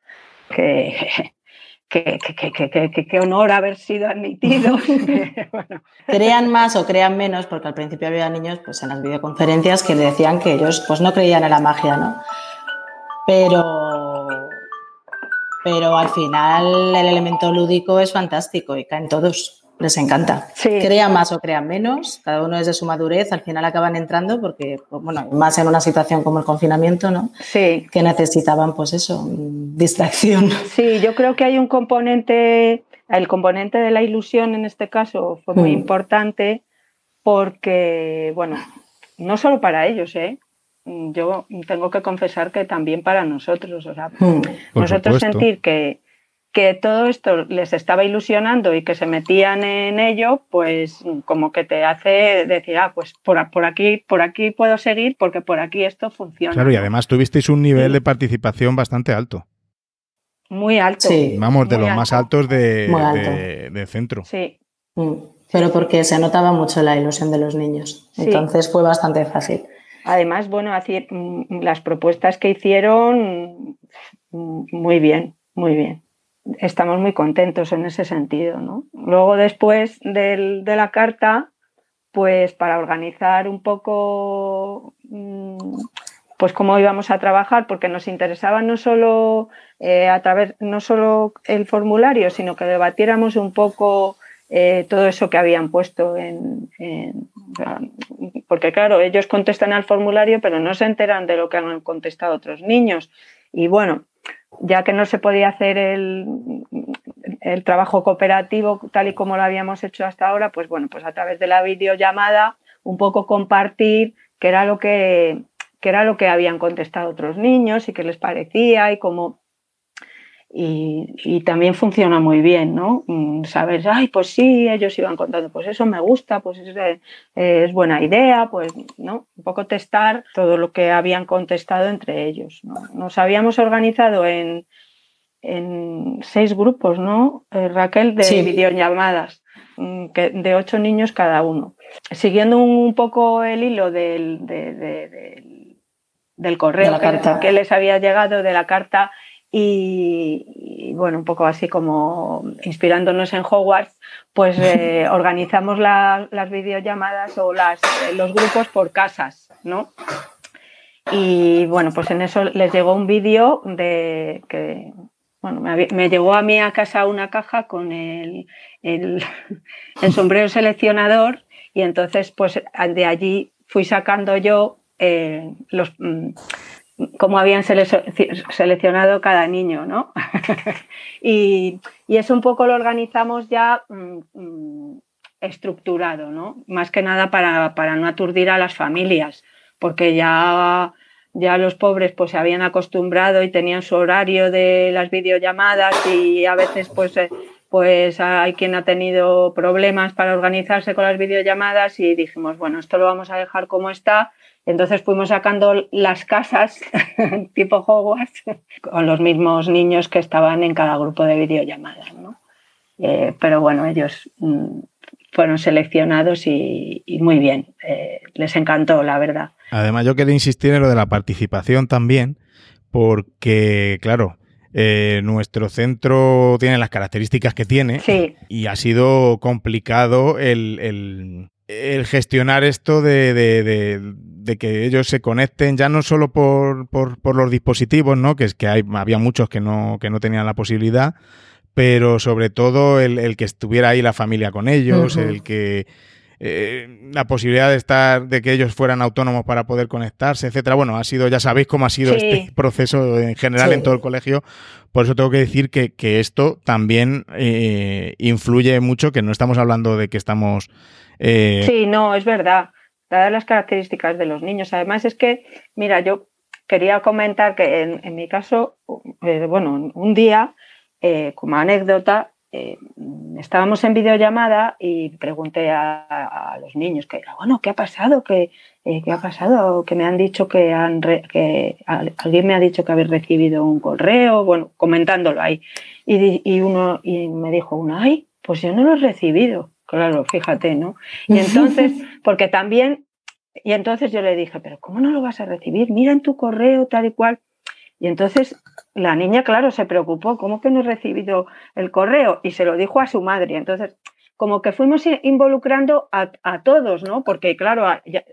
que, qué, honor haber sido admitido. [laughs] [laughs] Crean más o crean menos, porque al principio había niños pues, en las videoconferencias que decían que ellos pues, no creían en la magia, ¿no? Pero, pero al final el elemento lúdico es fantástico y caen todos les encanta. Crea más o crea menos, cada uno desde su madurez, al final acaban entrando porque, pues, bueno, más en una situación como el confinamiento, ¿no? Sí. Que necesitaban, pues eso, distracción. Sí, yo creo que hay un componente, el componente de la ilusión en este caso fue muy mm. importante porque, bueno, no solo para ellos, ¿eh? yo tengo que confesar que también para nosotros, o sea, Mm. nosotros supuesto. sentir que, que todo esto les estaba ilusionando y que se metían en ello, pues como que te hace decir, ah, pues por, por aquí, por aquí puedo seguir porque por aquí esto funciona. Claro, y además tuvisteis un nivel Sí. de participación bastante alto. Muy alto. Sí. Vamos, de Muy los más alto. altos de, alto. de- de centro. Sí, Mm. Pero porque se notaba mucho la ilusión de los niños. Sí. Entonces fue bastante fácil. Además, bueno, mm, las propuestas que hicieron, mm, muy bien, muy bien. Estamos muy contentos en ese sentido, ¿no? Luego, después del- de la carta, pues para organizar un poco, mm, pues cómo íbamos a trabajar, porque nos interesaba no solo eh, a través, no solo el formulario, sino que debatiéramos un poco eh, todo eso que habían puesto en, porque claro, ellos contestan al formulario, pero no se enteran de lo que han contestado otros niños. Y bueno, ya que no se podía hacer el, el trabajo cooperativo tal y como lo habíamos hecho hasta ahora, pues bueno, pues a través de la videollamada, un poco compartir qué era lo que, qué era lo que habían contestado otros niños y qué les parecía y cómo y, y también funciona muy bien, ¿no? Mm, Saber, ay, pues sí, ellos iban contando, pues eso me gusta, pues es, eh, es buena idea, pues, ¿no? Un poco testar todo lo que habían contestado entre ellos, ¿no? Nos habíamos organizado en, en seis grupos, ¿no? Eh, Raquel, de Sí. videollamadas, mm, que, de ocho niños cada uno. Siguiendo un poco el hilo del, de- de- del- del correo que les había llegado de la carta y, y, bueno, un poco así como inspirándonos en Hogwarts, pues eh, [laughs] organizamos la- las videollamadas o las, los grupos por casas, ¿no? Y bueno, pues en eso les llegó un vídeo de que, bueno, me, me llegó a mí a casa una caja con el, el, [laughs] el sombrero seleccionador y entonces pues de allí fui sacando yo eh, los... cómo habían sele- seleccionado cada niño, ¿no? [laughs] y, y eso un poco lo organizamos ya mm, mm, estructurado, ¿no? Más que nada para, para no aturdir a las familias, porque ya, ya los pobres pues se habían acostumbrado y tenían su horario de las videollamadas y a veces pues, eh, pues hay quien ha tenido problemas para organizarse con las videollamadas y dijimos, bueno, esto lo vamos a dejar como está. Entonces fuimos sacando las casas [laughs] tipo Hogwarts con los mismos niños que estaban en cada grupo de videollamadas, ¿no? Eh, pero bueno, ellos mm, fueron seleccionados y, y muy bien, eh, les encantó, la verdad. Además, yo quería insistir en lo de la participación también, porque, claro, eh, nuestro centro tiene las características que tiene Sí, y ha sido complicado el, el- el gestionar esto de, de- de- de que ellos se conecten ya no solo por, por- por los dispositivos, ¿no? que es que hay, había muchos que no, que no tenían la posibilidad, pero sobre todo el, el que estuviera ahí la familia con ellos, el que eh, la posibilidad de estar, de que ellos fueran autónomos para poder conectarse, etcétera. Bueno, ha sido, ya sabéis cómo ha sido Sí. este proceso en general Sí. en todo el colegio. Por eso tengo que decir que, que esto también eh, influye mucho, que no estamos hablando de que estamos eh, Sí, no, es verdad. Dadas las características de los niños. Además, es que, mira, yo quería comentar que en, mi caso, eh, bueno, un día, eh, como anécdota, estábamos en videollamada y pregunté a, los niños que, bueno, ¿qué ha pasado? ¿Qué, eh, ¿qué ha pasado? Que me han dicho que, han que al- alguien me ha dicho que habéis recibido un correo, bueno, comentándolo ahí. Y uno y me dijo uno, ay, pues yo no lo he recibido. Claro, fíjate, ¿no? Y entonces, porque también, y entonces yo le dije, pero ¿cómo no lo vas a recibir? Mira en tu correo tal y cual. Y entonces la niña, claro, se preocupó, ¿cómo que no he recibido el correo? Y se lo dijo a su madre. Entonces, como que fuimos involucrando a, a todos, ¿no? Porque, claro, a- ya-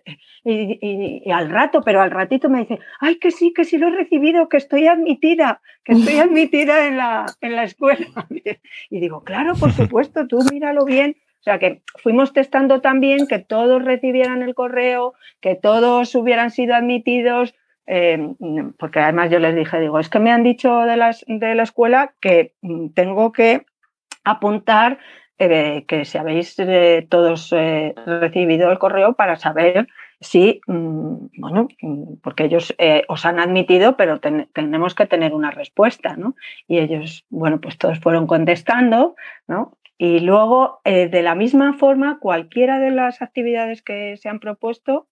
y, y- y al rato, pero al ratito me dice, ay, que sí, que sí lo he recibido, que estoy admitida, que estoy [laughs] admitida en la, en la escuela. [laughs] Y digo, claro, por supuesto, tú míralo bien. O sea que fuimos testando también que todos recibieran el correo, que todos hubieran sido admitidos, eh, porque además yo les dije, digo, es que me han dicho de, las, de la escuela que mm, tengo que apuntar eh, que si habéis eh, todos recibido el correo para saber sí, mm, bueno, mm, porque ellos os han admitido, pero tenemos que tener una respuesta, ¿no? Y ellos, bueno, pues todos fueron contestando, ¿no? Y luego, eh, de la misma forma, cualquiera de las actividades que se han propuesto,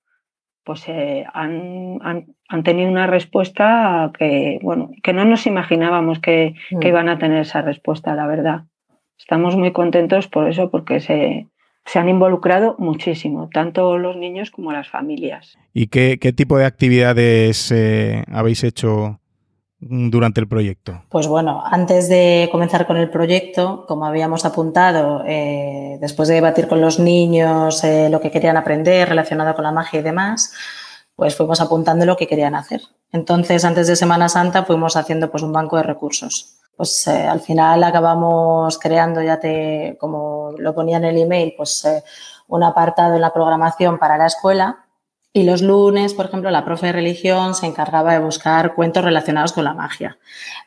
pues eh, han, han, tenido una respuesta que, bueno, que no nos imaginábamos que, que, mm. iban a tener esa respuesta, la verdad. Estamos muy contentos por eso, porque se, se han involucrado muchísimo, tanto los niños como las familias. ¿Y qué, qué tipo de actividades eh, habéis hecho durante el proyecto? Pues bueno, antes de comenzar con el proyecto, como habíamos apuntado, eh, después de debatir con los niños eh, lo que querían aprender relacionado con la magia y demás, pues fuimos apuntando lo que querían hacer. Entonces, antes de Semana Santa, fuimos haciendo pues un banco de recursos. Pues eh, al final acabamos creando, ya te, como lo ponía en el email, pues un apartado en la programación para la escuela y los lunes, por ejemplo, la profe de religión se encargaba de buscar cuentos relacionados con la magia.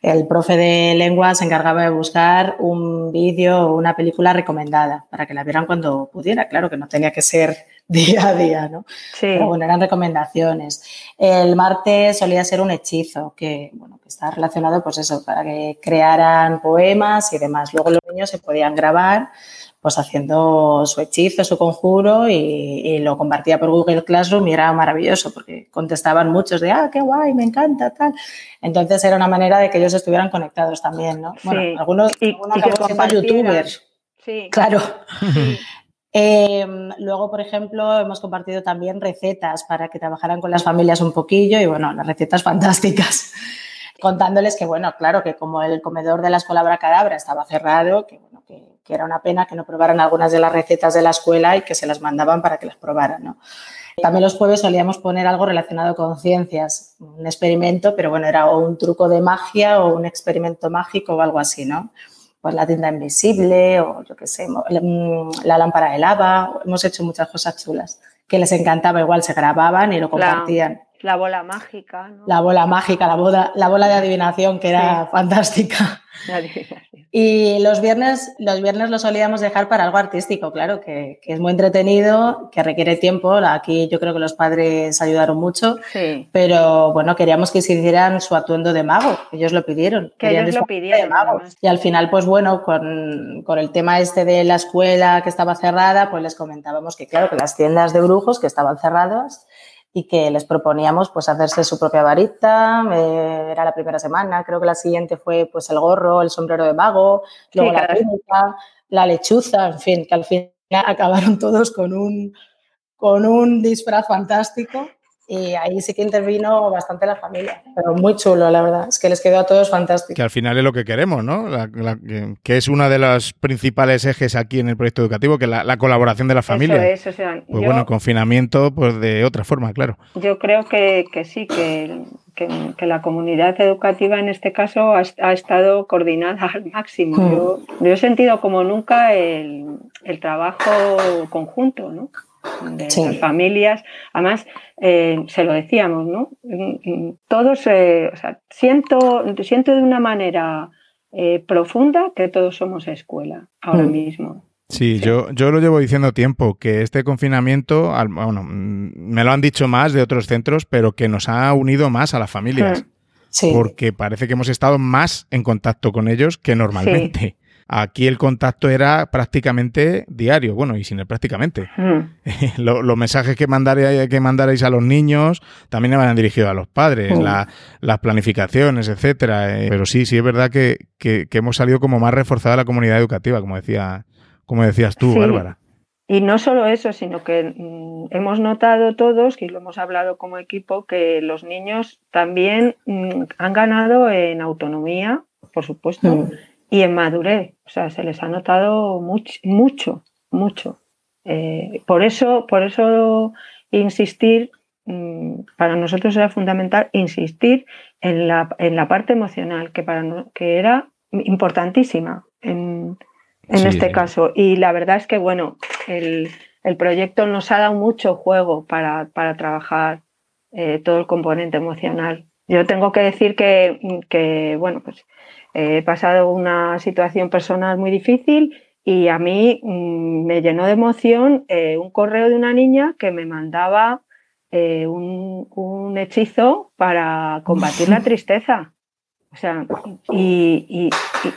El profe de lengua se encargaba de buscar un vídeo o una película recomendada para que la vieran cuando pudiera. Claro que no tenía que ser [laughs] día a día, ¿no? Sí. Pero bueno, eran recomendaciones. El martes solía ser un hechizo que, bueno, que está relacionado, pues eso, para que crearan poemas y demás. Luego los niños se podían grabar pues haciendo su hechizo, su conjuro y, lo compartía por Google Classroom y era maravilloso porque contestaban muchos de, ah, qué guay, me encanta, tal. Entonces era una manera de que ellos estuvieran conectados también, ¿no? Bueno, algunos, y, algunos youtubers. Sí. Claro. [laughs] Em, luego, por ejemplo, hemos compartido también recetas para que trabajaran con las familias un poquillo y bueno, las recetas fantásticas [laughs] contándoles que, bueno, claro, que como el comedor de la escuela Bracadabra estaba cerrado, que, bueno, que, era una pena que no probaran algunas de las recetas de la escuela y que se las mandaban para que las probaran, ¿no? También los jueves solíamos poner algo relacionado con ciencias, un experimento, pero bueno, era o un truco de magia o un experimento mágico o algo así, ¿no? Pues la tienda invisible o yo qué sé, mm, la lámpara de lava, hemos hecho muchas cosas chulas que les encantaba, igual se grababan y lo compartían. La bola mágica. La bola mágica, la bola, la bola de adivinación, que era fantástica. Y los viernes, los viernes lo solíamos dejar para algo artístico, claro, que, es muy entretenido, que requiere tiempo. Aquí yo creo que los padres ayudaron mucho, pero bueno, queríamos que se hicieran su atuendo de mago. Ellos lo pidieron. Que ellos lo pidieron. Y al final, pues bueno, con, con el tema este de la escuela que estaba cerrada, pues les comentábamos que claro, que las tiendas de brujos que estaban cerradas y que les proponíamos pues hacerse su propia varita, eh, era la primera semana, creo que la siguiente fue pues el gorro, el sombrero de mago, luego la túnica, la lechuza, en fin, que al final [laughs] acabaron todos con un, con un disfraz fantástico y ahí sí que intervino bastante la familia, pero muy chulo, la verdad. Es que les quedó a todos fantástico. Que al final es lo que queremos, ¿no? que es una de las principales ejes aquí en el proyecto educativo, que la, la colaboración de la familia. Eso es, pues bueno, confinamiento, pues de otra forma, claro. Yo creo que, que sí, que, que, la comunidad educativa en este caso ha, ha estado coordinada al máximo. Hmm. Yo, yo, he sentido como nunca el, el trabajo conjunto, ¿no? De las familias. Además, eh, se lo decíamos, ¿no? Todos, eh, o sea, siento, siento de una manera eh, profunda que todos somos escuela ahora mm. mismo. Sí, Yo, yo lo llevo diciendo tiempo, que este confinamiento, bueno, mm, me lo han dicho más de otros centros, pero que nos ha unido más a las familias. Mm. Porque parece que hemos estado más en contacto con ellos que normalmente. Aquí el contacto era prácticamente diario, bueno, y sin el prácticamente. [laughs] Mm. los, mensajes que, mandaréis, que mandaréis a los niños también van dirigidos a los padres, mm. las planificaciones, etcétera. Eh, pero sí, sí es verdad que, hemos salido como más reforzada la comunidad educativa, como decía, como decías tú, Bárbara. Y no solo eso, sino que mm, hemos notado todos, y lo hemos hablado como equipo, que los niños también han ganado en autonomía, por supuesto, y en madurez. O sea, se les ha notado mucho, mucho, mucho. Eh, por eso, por eso insistir, mm, para nosotros era fundamental insistir en la, en la parte emocional, que, para, que era importantísima en, en este caso. Y la verdad es que, bueno, el, el, proyecto nos ha dado mucho juego para, para trabajar eh, todo el componente emocional. Yo tengo que decir que, que bueno, pues he pasado una situación personal muy difícil y a mí mm, me llenó de emoción eh, un correo de una niña que me mandaba eh, un, hechizo para combatir la [laughs] tristeza. O sea, y,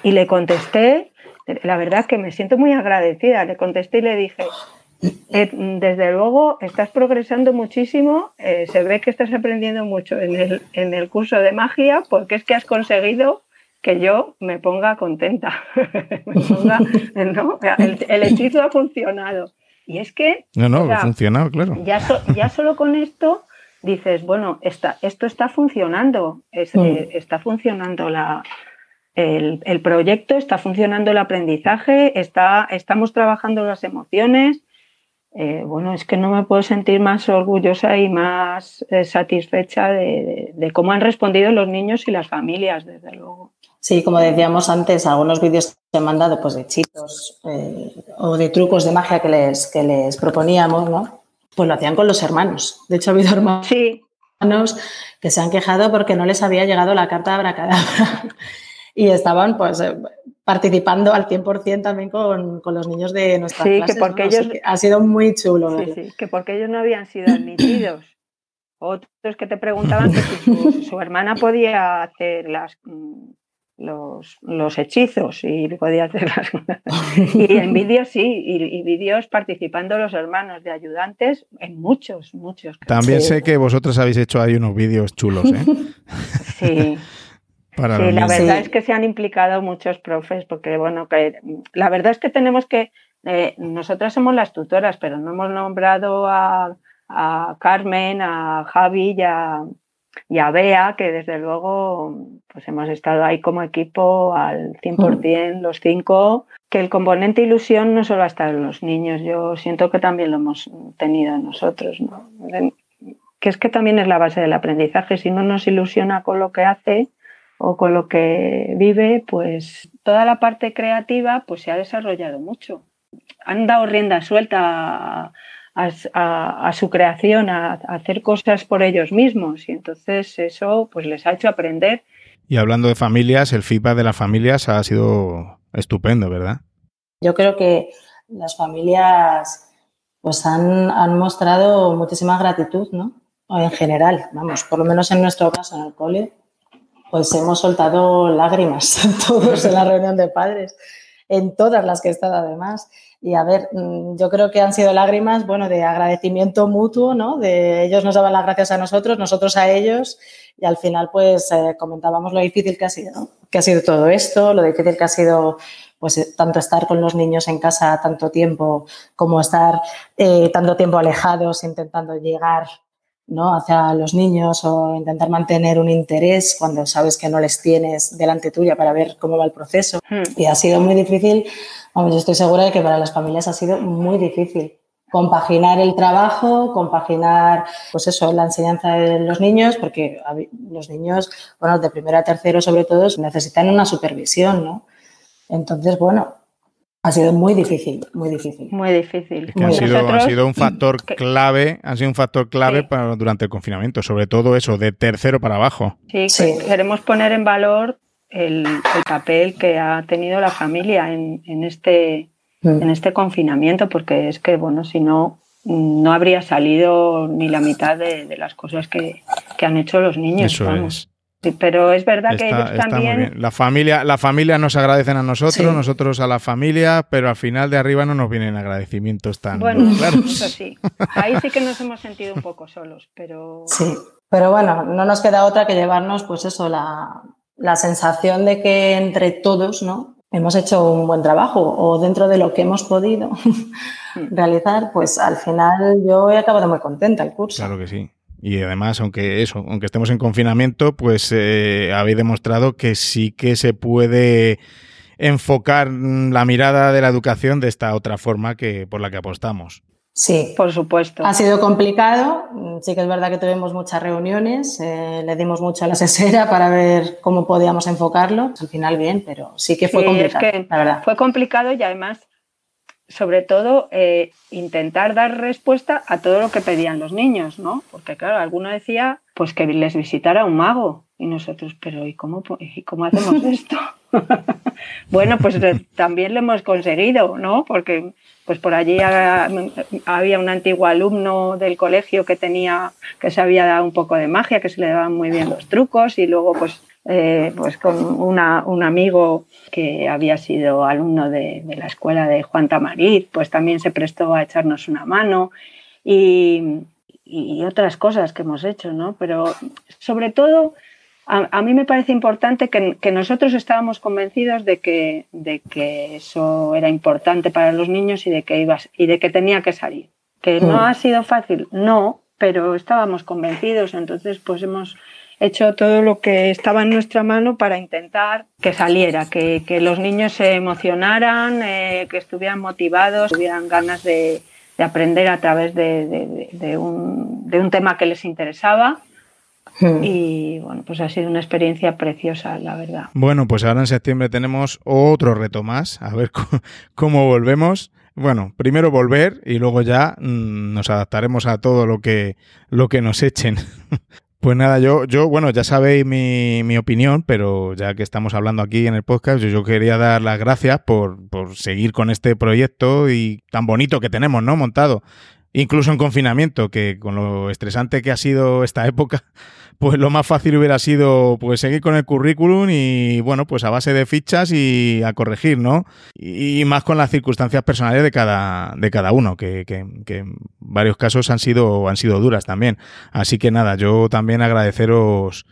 le contesté, la verdad que me siento muy agradecida, le contesté y le dije, eh, desde luego estás progresando muchísimo, eh, se ve que estás aprendiendo mucho en el, en el curso de magia porque es que has conseguido que yo me ponga contenta. [laughs] el, hechizo ha funcionado. Y es que... No, no, ha funcionado, claro. Ya, ya solo con esto dices, bueno, está, esto está funcionando, mm. eh, está funcionando la, el, el, proyecto, está funcionando el aprendizaje, está, estamos trabajando las emociones. Eh, bueno, es que no me puedo sentir más orgullosa y más eh, satisfecha de, de, cómo han respondido los niños y las familias, desde luego. Sí, como decíamos antes, algunos vídeos que he mandado pues, de chicos o de trucos de magia que les, que les proponíamos, ¿no? Pues lo hacían con los hermanos. De hecho, ha habido hermanos que se han quejado porque no les había llegado la carta de Abracadabra. [laughs] y estaban pues eh, participando al 100% también con, los niños de nuestra sí, Que porque ellos... ha sido muy chulo. Sí, sí, que porque ellos no habían sido admitidos. Otros que te preguntaban que si [laughs] su hermana podía hacer las mm, los, los hechizos y podía hacer las cosas. Y en vídeos sí, y, vídeos participando los hermanos de ayudantes en muchos, muchos. También sé que vosotros habéis hecho ahí unos vídeos chulos, ¿eh? Sí. [laughs] sí, la verdad es que se han implicado muchos profes, porque bueno, que la verdad es que tenemos que, eh, nosotras somos las tutoras, pero no hemos nombrado a, a Carmen, a Javi y a, y a Bea, que desde luego pues hemos estado ahí como equipo al 100%, los cinco, que el componente ilusión no solo ha estado en los niños, yo siento que también lo hemos tenido nosotros, ¿no? que es que también es la base del aprendizaje, si no nos ilusiona con lo que hace o con lo que vive, pues toda la parte creativa pues se ha desarrollado mucho. Han dado rienda suelta a, su creación, a, hacer cosas por ellos mismos. Y entonces eso pues les ha hecho aprender. Y hablando de familias, el feedback de las familias ha sido estupendo, ¿verdad? Yo creo que las familias pues han, han mostrado muchísima gratitud, ¿no? En general, vamos, por lo menos en nuestro caso en el cole, pues hemos soltado lágrimas [laughs] todos en la reunión de padres, en todas las que he estado además. Y a ver, mm, yo creo que han sido lágrimas, bueno, de agradecimiento mutuo, ¿no? De ellos nos daban las gracias a nosotros, nosotros a ellos, y al final, pues, eh, comentábamos lo difícil que ha sido, que ha sido todo esto, lo difícil que ha sido, pues, eh, tanto estar con los niños en casa tanto tiempo, como estar eh, tanto tiempo alejados, intentando llegar ¿no? hacia los niños o intentar mantener un interés cuando sabes que no les tienes delante tuya para ver cómo va el proceso. Hmm. Y ha sido muy difícil, yo estoy segura de que para las familias ha sido muy difícil compaginar el trabajo, compaginar, pues eso, la enseñanza de los niños, porque los niños, bueno, de primero a tercero sobre todo, necesitan una supervisión, ¿no? Entonces, bueno, ha sido muy difícil, muy difícil. Muy difícil. ha, sido, un factor clave, ha sido un factor clave para, durante el confinamiento, sobre todo eso, de tercero para abajo. Sí, queremos poner en valor el, papel que ha tenido la familia en, este, mm. en este confinamiento, porque es que, bueno, si no, no habría salido ni la mitad de, las cosas que, han hecho los niños. Eso es pero es verdad que ellos también. La familia, la familia nos agradecen a nosotros, nosotros a la familia, pero al final de arriba no nos vienen agradecimientos tan bueno, Eso sí. Ahí sí que nos hemos sentido un poco solos, pero. Sí. Pero bueno, no nos queda otra que llevarnos, pues eso, la, la sensación de que entre todos, ¿no? Hemos hecho un buen trabajo o dentro de lo que hemos podido [laughs] realizar, pues al final yo he acabado muy contenta el curso. Claro que sí. Y además, aunque eso, aunque estemos en confinamiento, pues eh, habéis demostrado que sí que se puede enfocar la mirada de la educación de esta otra forma que por la que apostamos. Sí, por supuesto. Ha sido complicado. Sí que es verdad que tuvimos muchas reuniones, eh, le dimos mucho a la sesera para ver cómo podíamos enfocarlo. Al final bien, pero sí que fue complicado. la verdad. Fue complicado y además sobre todo eh, intentar dar respuesta a todo lo que pedían los niños, ¿no? Porque claro, alguno decía pues que les visitara un mago y nosotros, pero ¿y cómo, y cómo hacemos [laughs] esto? [laughs] bueno, pues también lo hemos conseguido, ¿no? Porque pues por allí había un antiguo alumno del colegio que tenía, que sabía dar un poco de magia, que se le daban muy bien los trucos y luego pues, eh, pues con un amigo que había sido alumno de, la escuela de Juan Tamariz, pues también se prestó a echarnos una mano y, y otras cosas que hemos hecho, ¿no? Pero sobre todo a, mí me parece importante que, nosotros estábamos convencidos de que, de que, eso era importante para los niños y de que, ibas, y de que tenía que salir. Que no mm. ha sido fácil, no, pero estábamos convencidos, entonces pues hemos hecho todo lo que estaba en nuestra mano para intentar que saliera, que, los niños se emocionaran, eh, que estuvieran motivados, tuvieran ganas de, aprender a través de, un, de un tema que les interesaba Hmm. Y bueno, pues ha sido una experiencia preciosa, la verdad. Bueno, pues ahora en septiembre tenemos otro reto más, a ver [laughs] cómo, volvemos. Bueno, primero volver y luego ya mm, nos adaptaremos a todo lo que, lo que nos echen. [laughs] Pues nada, yo, yo bueno, ya sabéis mi, mi, opinión, pero ya que estamos hablando aquí en el podcast, yo, yo quería dar las gracias por, por, seguir con este proyecto y tan bonito que tenemos, ¿no? Montado. Incluso en confinamiento, que con lo estresante que ha sido esta época, [laughs] pues lo más fácil hubiera sido pues seguir con el currículum y bueno, pues a base de fichas y a corregir, ¿no? Y, más con las circunstancias personales de cada, de cada uno, que, que, en varios casos han sido, han sido duras también. Así que nada, yo también agradeceros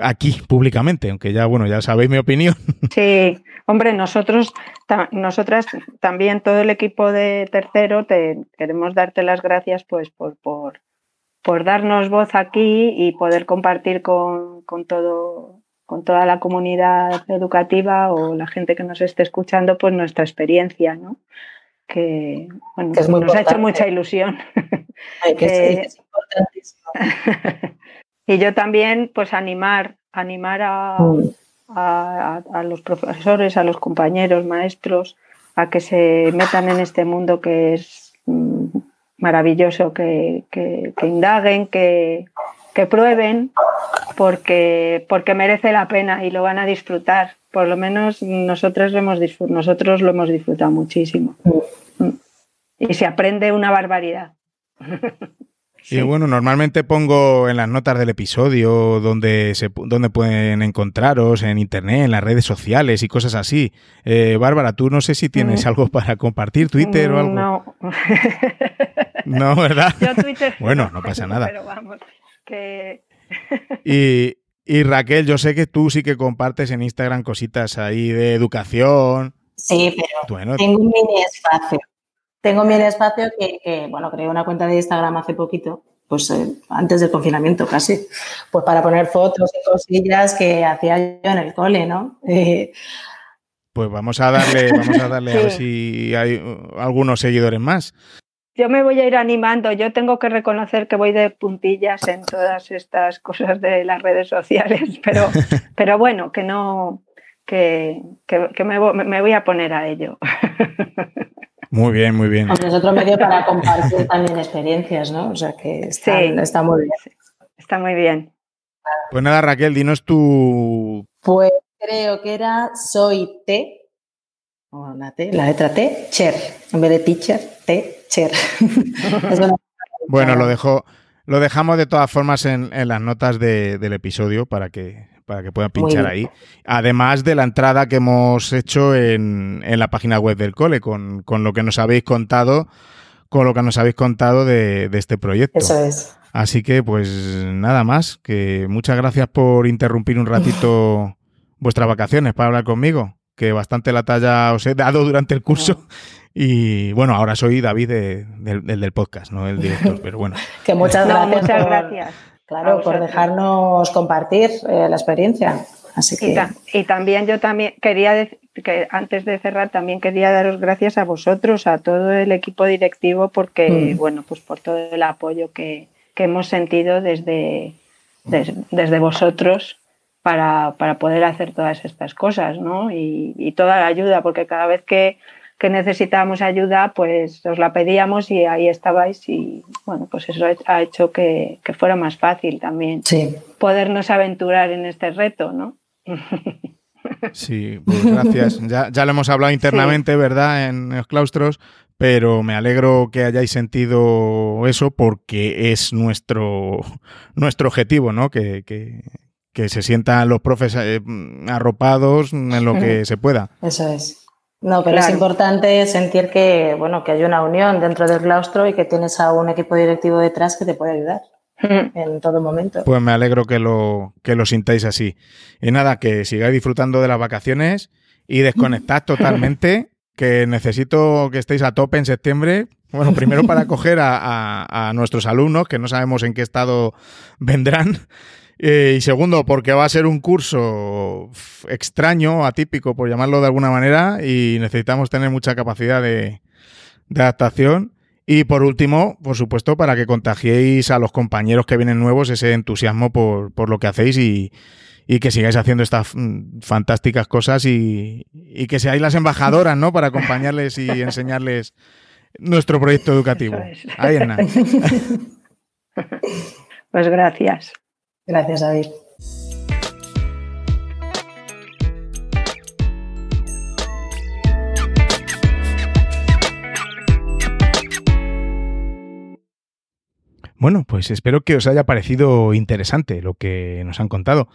aquí públicamente, aunque ya, bueno, ya sabéis mi opinión. Sí, hombre, nosotros, nosotras también, todo el equipo de tercero, te queremos darte las gracias pues por, por por darnos voz aquí y poder compartir con, todo, con toda la comunidad educativa o la gente que nos esté escuchando, pues nuestra experiencia, ¿no? Que, bueno, nos ha hecho mucha ilusión. es importantísimo. [laughs] y yo también, pues animar, animar mm. A, a, los profesores, a los compañeros, maestros, a que se metan en este mundo que es mm, maravilloso que, indaguen, que, prueben, porque, porque merece la pena y lo van a disfrutar. Por lo menos nosotros lo hemos, nosotros lo hemos disfrutado muchísimo. Mm. Y se aprende una barbaridad. [laughs] Y bueno, normalmente pongo en las notas del episodio donde, se, donde pueden encontraros en internet, en las redes sociales y cosas así. Eh, Bárbara, tú no sé si tienes mm. algo para compartir, Twitter o algo. No. no, ¿verdad? [laughs] Yo Twitter. bueno, no pasa nada. Pero vamos, que. [laughs] y, y Raquel, yo sé que tú sí que compartes en Instagram cositas ahí de educación. Sí, pero tengo un mini espacio. Tengo mi espacio que, bueno, creé una cuenta de Instagram hace poquito, pues eh, antes del confinamiento casi, pues para poner fotos y cosillas que hacía yo en el cole, ¿no? Eh, pues vamos a darle, vamos a darle a ver [laughs] si hay algunos seguidores más. Yo me voy a ir animando. Yo tengo que reconocer que voy de puntillas en todas estas cosas de las redes sociales, [laughs] pero, pero bueno, que no, que, me, me voy a poner a ello. [laughs] Muy bien, muy bien. es otro medio para compartir también experiencias, ¿no? O sea que está, está muy bien. Está muy bien. Pues nada, Raquel, dinos tu. Pues creo que era soy T, o la T, la letra T, Cher. En vez de teacher, T, Cher. [laughs] bueno, lo dejo. Lo dejamos de todas formas en, las notas del episodio para que para que puedan pinchar ahí. Además de la entrada que hemos hecho en, la página web del cole, con, lo que nos habéis contado, con lo que nos habéis contado de, este proyecto. Eso es. Así que, pues nada más, que muchas gracias por interrumpir un ratito [laughs] vuestras vacaciones para hablar conmigo, que bastante la talla os he dado durante el curso. [laughs] Y bueno, ahora soy David del, del, podcast, no el director, [laughs] pero bueno. que muchas gracias. muchas gracias. Claro, por dejarnos compartir eh, la experiencia. Así que... y, también yo también quería que antes de cerrar también quería daros gracias a vosotros, a todo el equipo directivo, porque mm. bueno, pues por todo el apoyo que, hemos sentido desde, desde, vosotros para, poder hacer todas estas cosas, ¿no? y toda la ayuda, porque cada vez que que necesitábamos ayuda, pues os la pedíamos y ahí estabais y bueno, pues eso ha hecho que, fuera más fácil también sí. podernos aventurar en este reto, ¿no? [laughs] Sí, pues gracias. Ya, ya, lo hemos hablado internamente, ¿verdad? En los claustros, pero me alegro que hayáis sentido eso porque es nuestro, [laughs] nuestro objetivo, ¿no? Que, que, que se sientan los profes eh, arropados en lo que [laughs] se pueda. Eso es. No, pero es importante sentir que, bueno, que hay una unión dentro del claustro y que tienes a un equipo directivo detrás que te puede ayudar en todo momento. Pues me alegro que lo, que lo sintáis así. Y nada, que sigáis disfrutando de las vacaciones y desconectad [laughs] totalmente, que necesito que estéis a tope en septiembre. Bueno, primero para [laughs] acoger a, a nuestros alumnos, que no sabemos en qué estado vendrán. Eh, y segundo, porque va a ser un curso extraño, atípico, por llamarlo de alguna manera, y necesitamos tener mucha capacidad de, adaptación. Y por último, por supuesto, para que contagiéis a los compañeros que vienen nuevos ese entusiasmo por, por lo que hacéis y, que sigáis haciendo estas mm, fantásticas cosas y, y, que seáis las embajadoras, ¿no? Para acompañarles y enseñarles nuestro proyecto educativo. Ahí es. [laughs] Pues gracias. Gracias, David. Bueno, pues espero que os haya parecido interesante lo que nos han contado.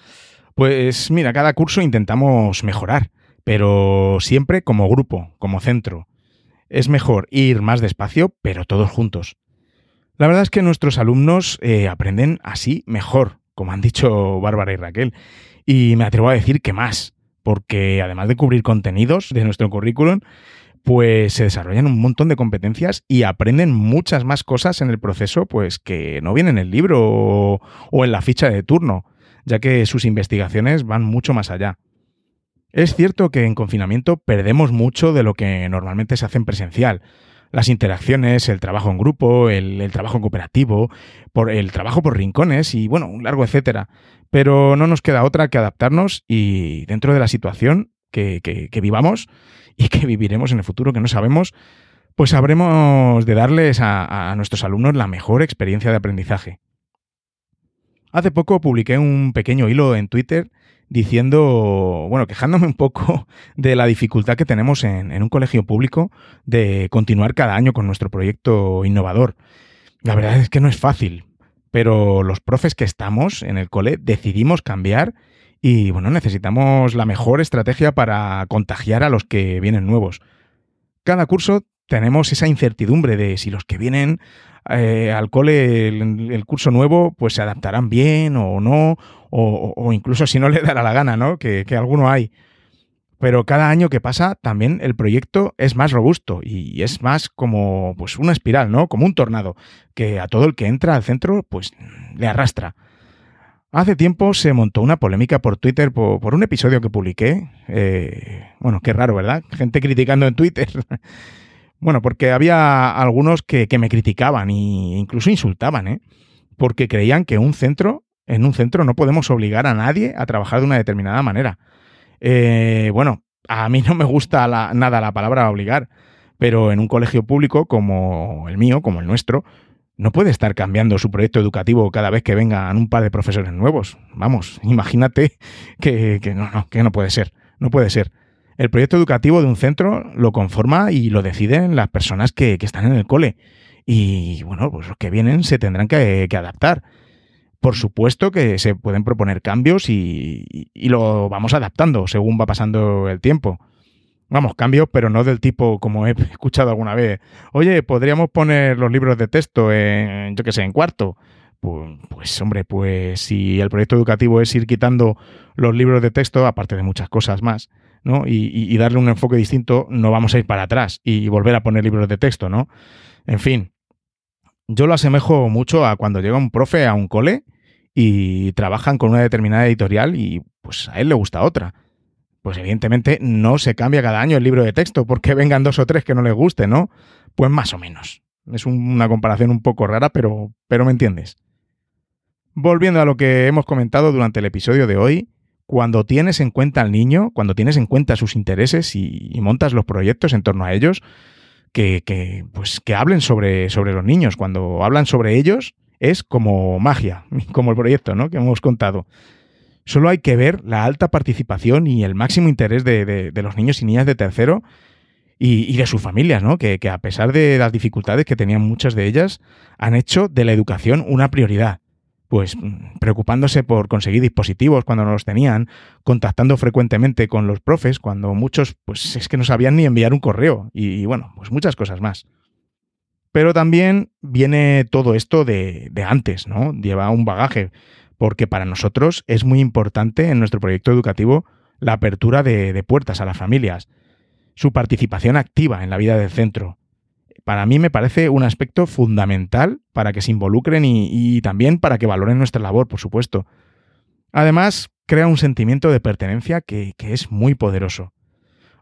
Pues mira, cada curso intentamos mejorar, pero siempre como grupo, como centro. Es mejor ir más despacio, pero todos juntos. La verdad es que nuestros alumnos eh, aprenden así mejor, como han dicho Bárbara y Raquel. Y me atrevo a decir que más, porque además de cubrir contenidos de nuestro currículum, pues se desarrollan un montón de competencias y aprenden muchas más cosas en el proceso, pues que no vienen en el libro o, o en la ficha de turno, ya que sus investigaciones van mucho más allá. Es cierto que en confinamiento perdemos mucho de lo que normalmente se hace en presencial, las interacciones, el trabajo en grupo, el, trabajo cooperativo, por el trabajo por rincones y bueno, un largo etcétera. Pero no nos queda otra que adaptarnos y dentro de la situación que, vivamos y que viviremos en el futuro que no sabemos, pues habremos de darles a nuestros alumnos la mejor experiencia de aprendizaje. Hace poco publiqué un pequeño hilo en Twitter diciendo, bueno, quejándome un poco [laughs] de la dificultad que tenemos en, un colegio público de continuar cada año con nuestro proyecto innovador. La verdad es que no es fácil, pero los profes que estamos en el cole decidimos cambiar y, bueno, necesitamos la mejor estrategia para contagiar a los que vienen nuevos. Cada curso tenemos esa incertidumbre de si los que vienen eh, al cole el, curso nuevo pues se adaptarán bien o no, o, incluso si no le dará la gana, ¿no? Que, alguno hay. Pero cada año que pasa también el proyecto es más robusto y es más como pues una espiral, ¿no? Como un tornado, que a todo el que entra al centro pues le arrastra. Hace tiempo se montó una polémica por Twitter por, un episodio que publiqué. Eh, bueno, qué raro, ¿verdad? Gente criticando en Twitter. [laughs] Bueno, porque había algunos que, me criticaban e incluso insultaban, ¿eh? Porque creían que un centro, en un centro no podemos obligar a nadie a trabajar de una determinada manera. Eh, bueno, a mí no me gusta nada la palabra obligar, pero en un colegio público como el mío, como el nuestro, no puede estar cambiando su proyecto educativo cada vez que vengan un par de profesores nuevos. Vamos, imagínate que, que no, no, que no puede ser, no puede ser. El proyecto educativo de un centro lo conforma y lo deciden las personas que, están en el cole. Y bueno, pues los que vienen se tendrán que, adaptar. Por supuesto que se pueden proponer cambios y, lo vamos adaptando según va pasando el tiempo. Vamos, cambios, pero no del tipo como he [laughs] escuchado alguna vez. Oye, podríamos poner los libros de texto en, yo qué sé, en cuarto. Pues, pues, hombre, pues si el proyecto educativo es ir quitando los libros de texto, aparte de muchas cosas más, ¿no? Y, darle un enfoque distinto, no vamos a ir para atrás y volver a poner libros de texto, ¿no? En fin, yo lo asemejo mucho a cuando llega un profe a un cole y trabajan con una determinada editorial y pues a él le gusta otra. Pues evidentemente no se cambia cada año el libro de texto porque [laughs] vengan dos o tres que no les guste, ¿no? Pues más o menos. Es una comparación un poco rara, pero, pero me entiendes. Volviendo a lo que hemos comentado durante el episodio de hoy, cuando tienes en cuenta al niño, cuando tienes en cuenta sus intereses y, montas los proyectos en torno a ellos, que, pues, que hablen sobre, sobre los niños. Cuando hablan sobre ellos es como magia, [laughs] como el proyecto ¿no? que hemos contado. Solo hay que ver la alta participación y el máximo interés de, los niños y niñas de tercero y, de sus familias, ¿no? Que, que, a pesar de las dificultades que tenían muchas de ellas, han hecho de la educación una prioridad. Pues mm, preocupándose por conseguir dispositivos cuando no los tenían, contactando frecuentemente con los profes cuando muchos, pues es que no sabían ni enviar un correo y, bueno, pues muchas cosas más. Pero también viene todo esto de, de antes, ¿no? Lleva un bagaje porque para nosotros es muy importante en nuestro proyecto educativo la apertura de, puertas a las familias, su participación activa en la vida del centro. Para mí me parece un aspecto fundamental para que se involucren y, también para que valoren nuestra labor, por supuesto. Además, crea un sentimiento de pertenencia que, que es muy poderoso.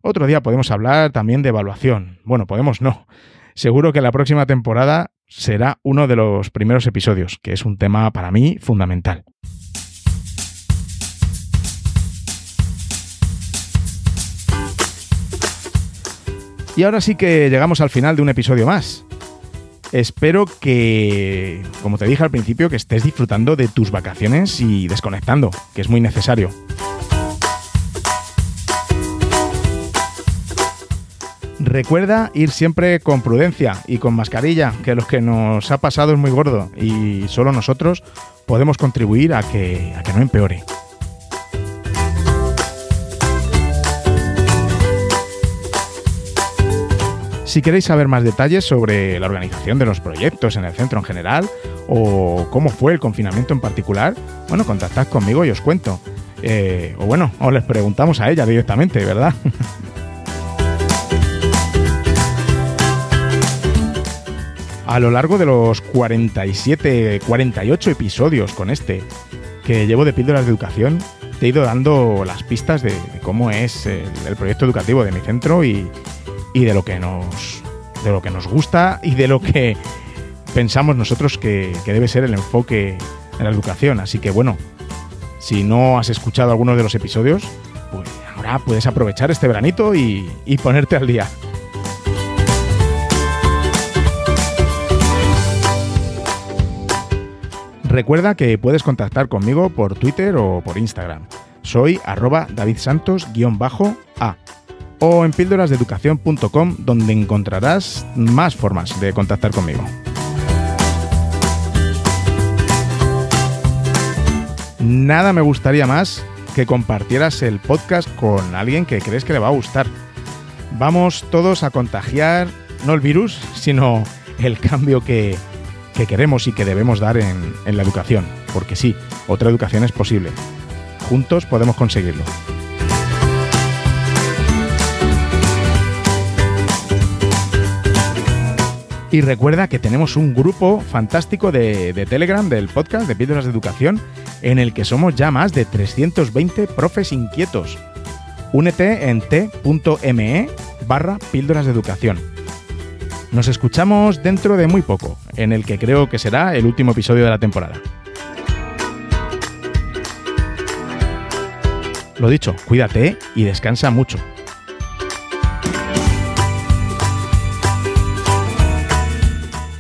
Otro día podemos hablar también de evaluación. Bueno, podemos no. Seguro que la próxima temporada será uno de los primeros episodios, que es un tema para mí fundamental. Y ahora sí que llegamos al final de un episodio más. Espero que, como te dije al principio, que estés disfrutando de tus vacaciones y desconectando, que es muy necesario. Recuerda ir siempre con prudencia y con mascarilla, que lo que nos ha pasado es muy gordo y solo nosotros podemos contribuir a que, a que no empeore. Si queréis saber más detalles sobre la organización de los proyectos en el centro en general o cómo fue el confinamiento en particular, bueno, contactad conmigo y os cuento. Eh, o bueno, o les preguntamos a ella directamente, ¿verdad? [laughs] a lo largo de los 47, 48 episodios con este que llevo de píldoras de educación, te he ido dando las pistas de, cómo es el, proyecto educativo de mi centro y, de lo que nos de lo que nos gusta y de lo que pensamos nosotros que, debe ser el enfoque en la educación. Así que bueno, si no has escuchado alguno de los episodios, pues ahora puedes aprovechar este veranito y ponerte al día. Recuerda que puedes contactar conmigo por Twitter o por Instagram. Soy arroba davidsantos-a o en píldorasdeeducación.com donde encontrarás más formas de contactar conmigo. Nada me gustaría más que compartieras el podcast con alguien que crees que le va a gustar. Vamos todos a contagiar no el virus, sino el cambio que, que queremos y que debemos dar en, en la educación, porque sí, otra educación es posible. Juntos podemos conseguirlo. Y recuerda que tenemos un grupo fantástico de, de, Telegram del podcast de Píldoras de Educación en el que somos ya más de 320 profes inquietos. Únete en t.me barra Píldoras de Educación. Nos escuchamos dentro de muy poco, en el que creo que será el último episodio de la temporada. Lo dicho, cuídate y descansa mucho.